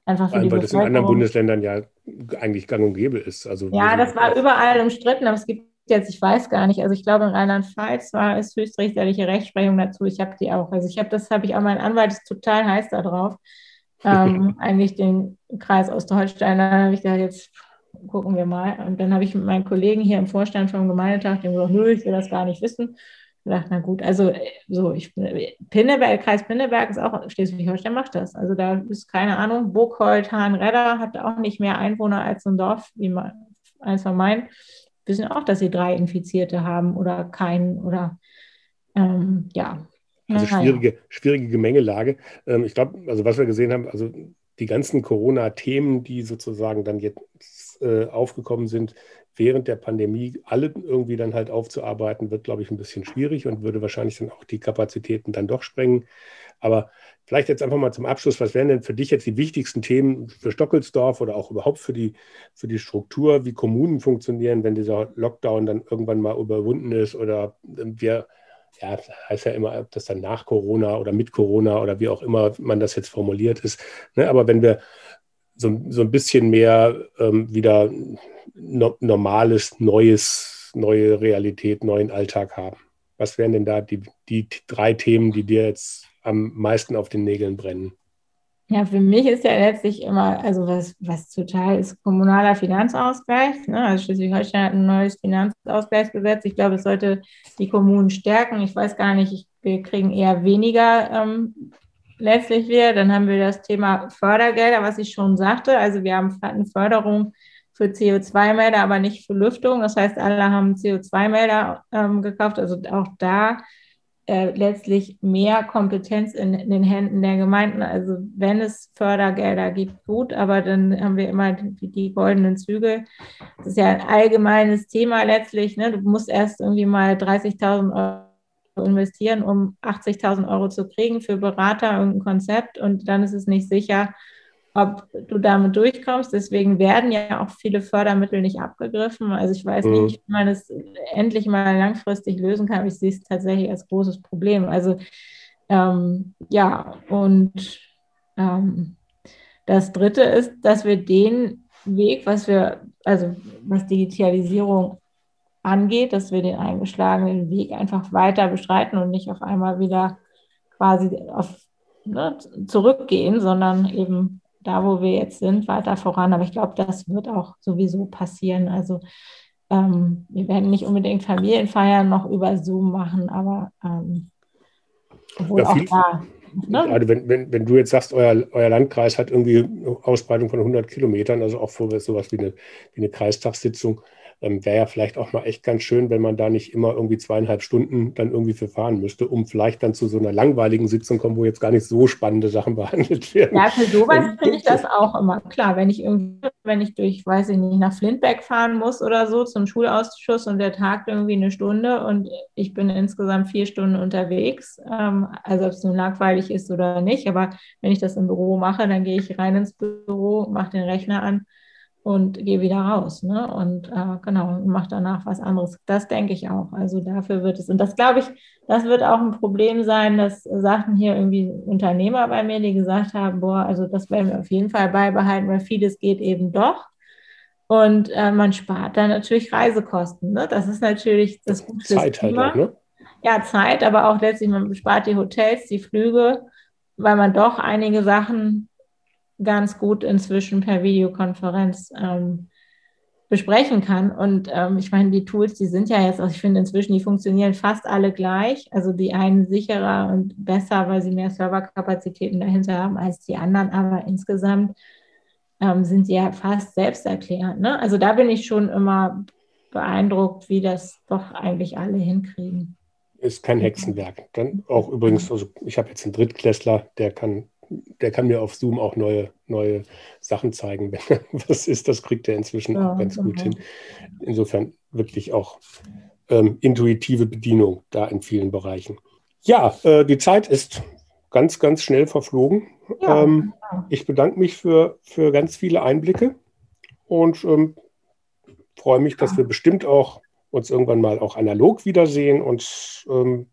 Speaker 1: Einfach für Weil die das in anderen Bundesländern ja eigentlich gang und gäbe ist. Also
Speaker 2: ja, das war überall umstritten, aber es gibt jetzt, ich weiß gar nicht, also ich glaube in Rheinland-Pfalz war es höchstrichterliche Rechtsprechung dazu. Ich habe die auch. Also ich habe das, habe ich auch, mein Anwalt ist total heiß da drauf. Ähm, [LAUGHS] eigentlich den Kreis Ostholstein, da habe ich gesagt, jetzt gucken wir mal. Und dann habe ich mit meinen Kollegen hier im Vorstand vom Gemeindetag, dem gesagt, nö, ich will das gar nicht wissen gedacht, na gut, also so, ich Pinneberg, Kreis Pinneberg ist auch, Schleswig-Holstein macht das. Also da ist keine Ahnung, Burghold, Hahnredder hat auch nicht mehr Einwohner als ein Dorf, wie man, eins von meinen. Wissen auch, dass sie drei Infizierte haben oder keinen oder ähm, ja.
Speaker 1: Also schwierige, schwierige Gemengelage. Ähm, ich glaube, also was wir gesehen haben, also die ganzen Corona-Themen, die sozusagen dann jetzt äh, aufgekommen sind, während der Pandemie alle irgendwie dann halt aufzuarbeiten, wird, glaube ich, ein bisschen schwierig und würde wahrscheinlich dann auch die Kapazitäten dann doch sprengen. Aber vielleicht jetzt einfach mal zum Abschluss, was wären denn für dich jetzt die wichtigsten Themen für Stockelsdorf oder auch überhaupt für die, für die Struktur, wie Kommunen funktionieren, wenn dieser Lockdown dann irgendwann mal überwunden ist oder wir, ja, heißt ja immer, ob das dann nach Corona oder mit Corona oder wie auch immer man das jetzt formuliert ist. Ne? Aber wenn wir so, so ein bisschen mehr ähm, wieder no, normales, neues, neue Realität, neuen Alltag haben. Was wären denn da die, die drei Themen, die dir jetzt am meisten auf den Nägeln brennen?
Speaker 2: Ja, für mich ist ja letztlich immer, also was, was total ist, kommunaler Finanzausgleich. Ne? Also Schleswig-Holstein hat ein neues Finanzausgleichsgesetz. Ich glaube, es sollte die Kommunen stärken. Ich weiß gar nicht, ich, wir kriegen eher weniger ähm, letztlich wir. Dann haben wir das Thema Fördergelder, was ich schon sagte. Also wir haben eine Förderung für CO2-Melder, aber nicht für Lüftung. Das heißt, alle haben CO2-Melder ähm, gekauft. Also auch da äh, letztlich mehr Kompetenz in, in, den Händen der Gemeinden. Also wenn es Fördergelder gibt, gut, aber dann haben wir immer die, die goldenen Züge. Das ist ja ein allgemeines Thema letztlich. Ne? Du musst erst irgendwie mal 30.000 Euro investieren, um 80.000 Euro zu kriegen für Berater und ein Konzept und dann ist es nicht sicher, ob du damit durchkommst. Deswegen werden ja auch viele Fördermittel nicht abgegriffen. Also ich weiß mhm. nicht, wie man es endlich mal langfristig lösen kann. Ich sehe es tatsächlich als großes Problem. Also ähm, ja, und ähm, das Dritte ist, dass wir den Weg, was wir, also was Digitalisierung angeht, dass wir den eingeschlagenen Weg einfach weiter bestreiten und nicht auf einmal wieder quasi auf, ne, zurückgehen, sondern eben da, wo wir jetzt sind, weiter voran. Aber ich glaube, das wird auch sowieso passieren. Also ähm, wir werden nicht unbedingt Familienfeiern noch über Zoom machen, aber ähm,
Speaker 1: obwohl ja, auch da. Ne? Gerade wenn, wenn, wenn du jetzt sagst, euer, euer Landkreis hat irgendwie Ausbreitung von 100 Kilometern, also auch vor sowas wie eine, wie eine Kreistagssitzung, ähm, wäre ja vielleicht auch mal echt ganz schön, wenn man da nicht immer irgendwie zweieinhalb Stunden dann irgendwie für fahren müsste, um vielleicht dann zu so einer langweiligen Sitzung kommen, wo jetzt gar nicht so spannende Sachen [LAUGHS] behandelt werden.
Speaker 2: Ja, für sowas ähm, finde ich [LAUGHS] das auch immer klar. Wenn ich irgendwie, wenn ich durch, weiß ich nicht, nach Flintberg fahren muss oder so zum Schulausschuss und der tagt irgendwie eine Stunde und ich bin insgesamt vier Stunden unterwegs, ähm, also ob es nun langweilig ist oder nicht, aber wenn ich das im Büro mache, dann gehe ich rein ins Büro, mache den Rechner an und gehe wieder raus. Ne? Und äh, genau, mache danach was anderes. Das denke ich auch. Also dafür wird es, und das glaube ich, das wird auch ein Problem sein, das sagten hier irgendwie Unternehmer bei mir, die gesagt haben, boah, also das werden wir auf jeden Fall beibehalten, weil vieles geht eben doch. Und äh, man spart dann natürlich Reisekosten. Ne? Das ist natürlich das
Speaker 1: Gute. Zeit halt auch, ne?
Speaker 2: Ja, Zeit, aber auch letztlich, man spart die Hotels, die Flüge, weil man doch einige Sachen ganz gut inzwischen per Videokonferenz ähm, besprechen kann. Und ähm, ich meine, die Tools, die sind ja jetzt, also ich finde inzwischen, die funktionieren fast alle gleich. Also die einen sicherer und besser, weil sie mehr Serverkapazitäten dahinter haben als die anderen. Aber insgesamt ähm, sind sie ja fast selbsterklärend. Ne? Also da bin ich schon immer beeindruckt, wie das doch eigentlich alle hinkriegen.
Speaker 1: Ist kein Hexenwerk. Dann auch übrigens, also ich habe jetzt einen Drittklässler, der kann der kann mir auf Zoom auch neue, neue Sachen zeigen. [LAUGHS] Wenn was ist, das kriegt er inzwischen ja, auch ganz gut hin. Insofern wirklich auch ähm, intuitive Bedienung da in vielen Bereichen. Ja, äh, die Zeit ist ganz, ganz schnell verflogen. Ja, ähm, genau. Ich bedanke mich für, für ganz viele Einblicke und ähm, freue mich, dass wir bestimmt auch uns irgendwann mal auch analog wiedersehen und ähm,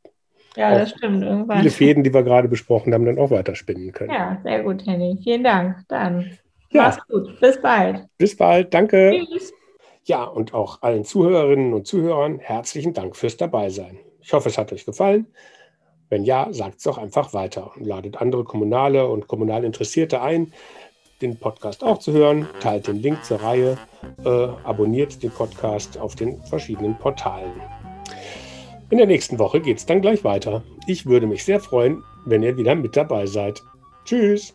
Speaker 2: ja, das stimmt.
Speaker 1: Irgendwann. Viele Fäden, die wir gerade besprochen haben, dann auch weiterspinnen können.
Speaker 2: Ja, sehr gut, Henning. Vielen Dank. Dann ja. mach's gut. Bis bald.
Speaker 1: Bis bald. Danke. Tschüss. Ja, und auch allen Zuhörerinnen und Zuhörern herzlichen Dank fürs Dabeisein. Ich hoffe, es hat euch gefallen. Wenn ja, sagt es doch einfach weiter und ladet andere Kommunale und kommunal Interessierte ein, den Podcast auch zu hören. Teilt den Link zur Reihe, äh, abonniert den Podcast auf den verschiedenen Portalen. In der nächsten Woche geht es dann gleich weiter. Ich würde mich sehr freuen, wenn ihr wieder mit dabei seid. Tschüss!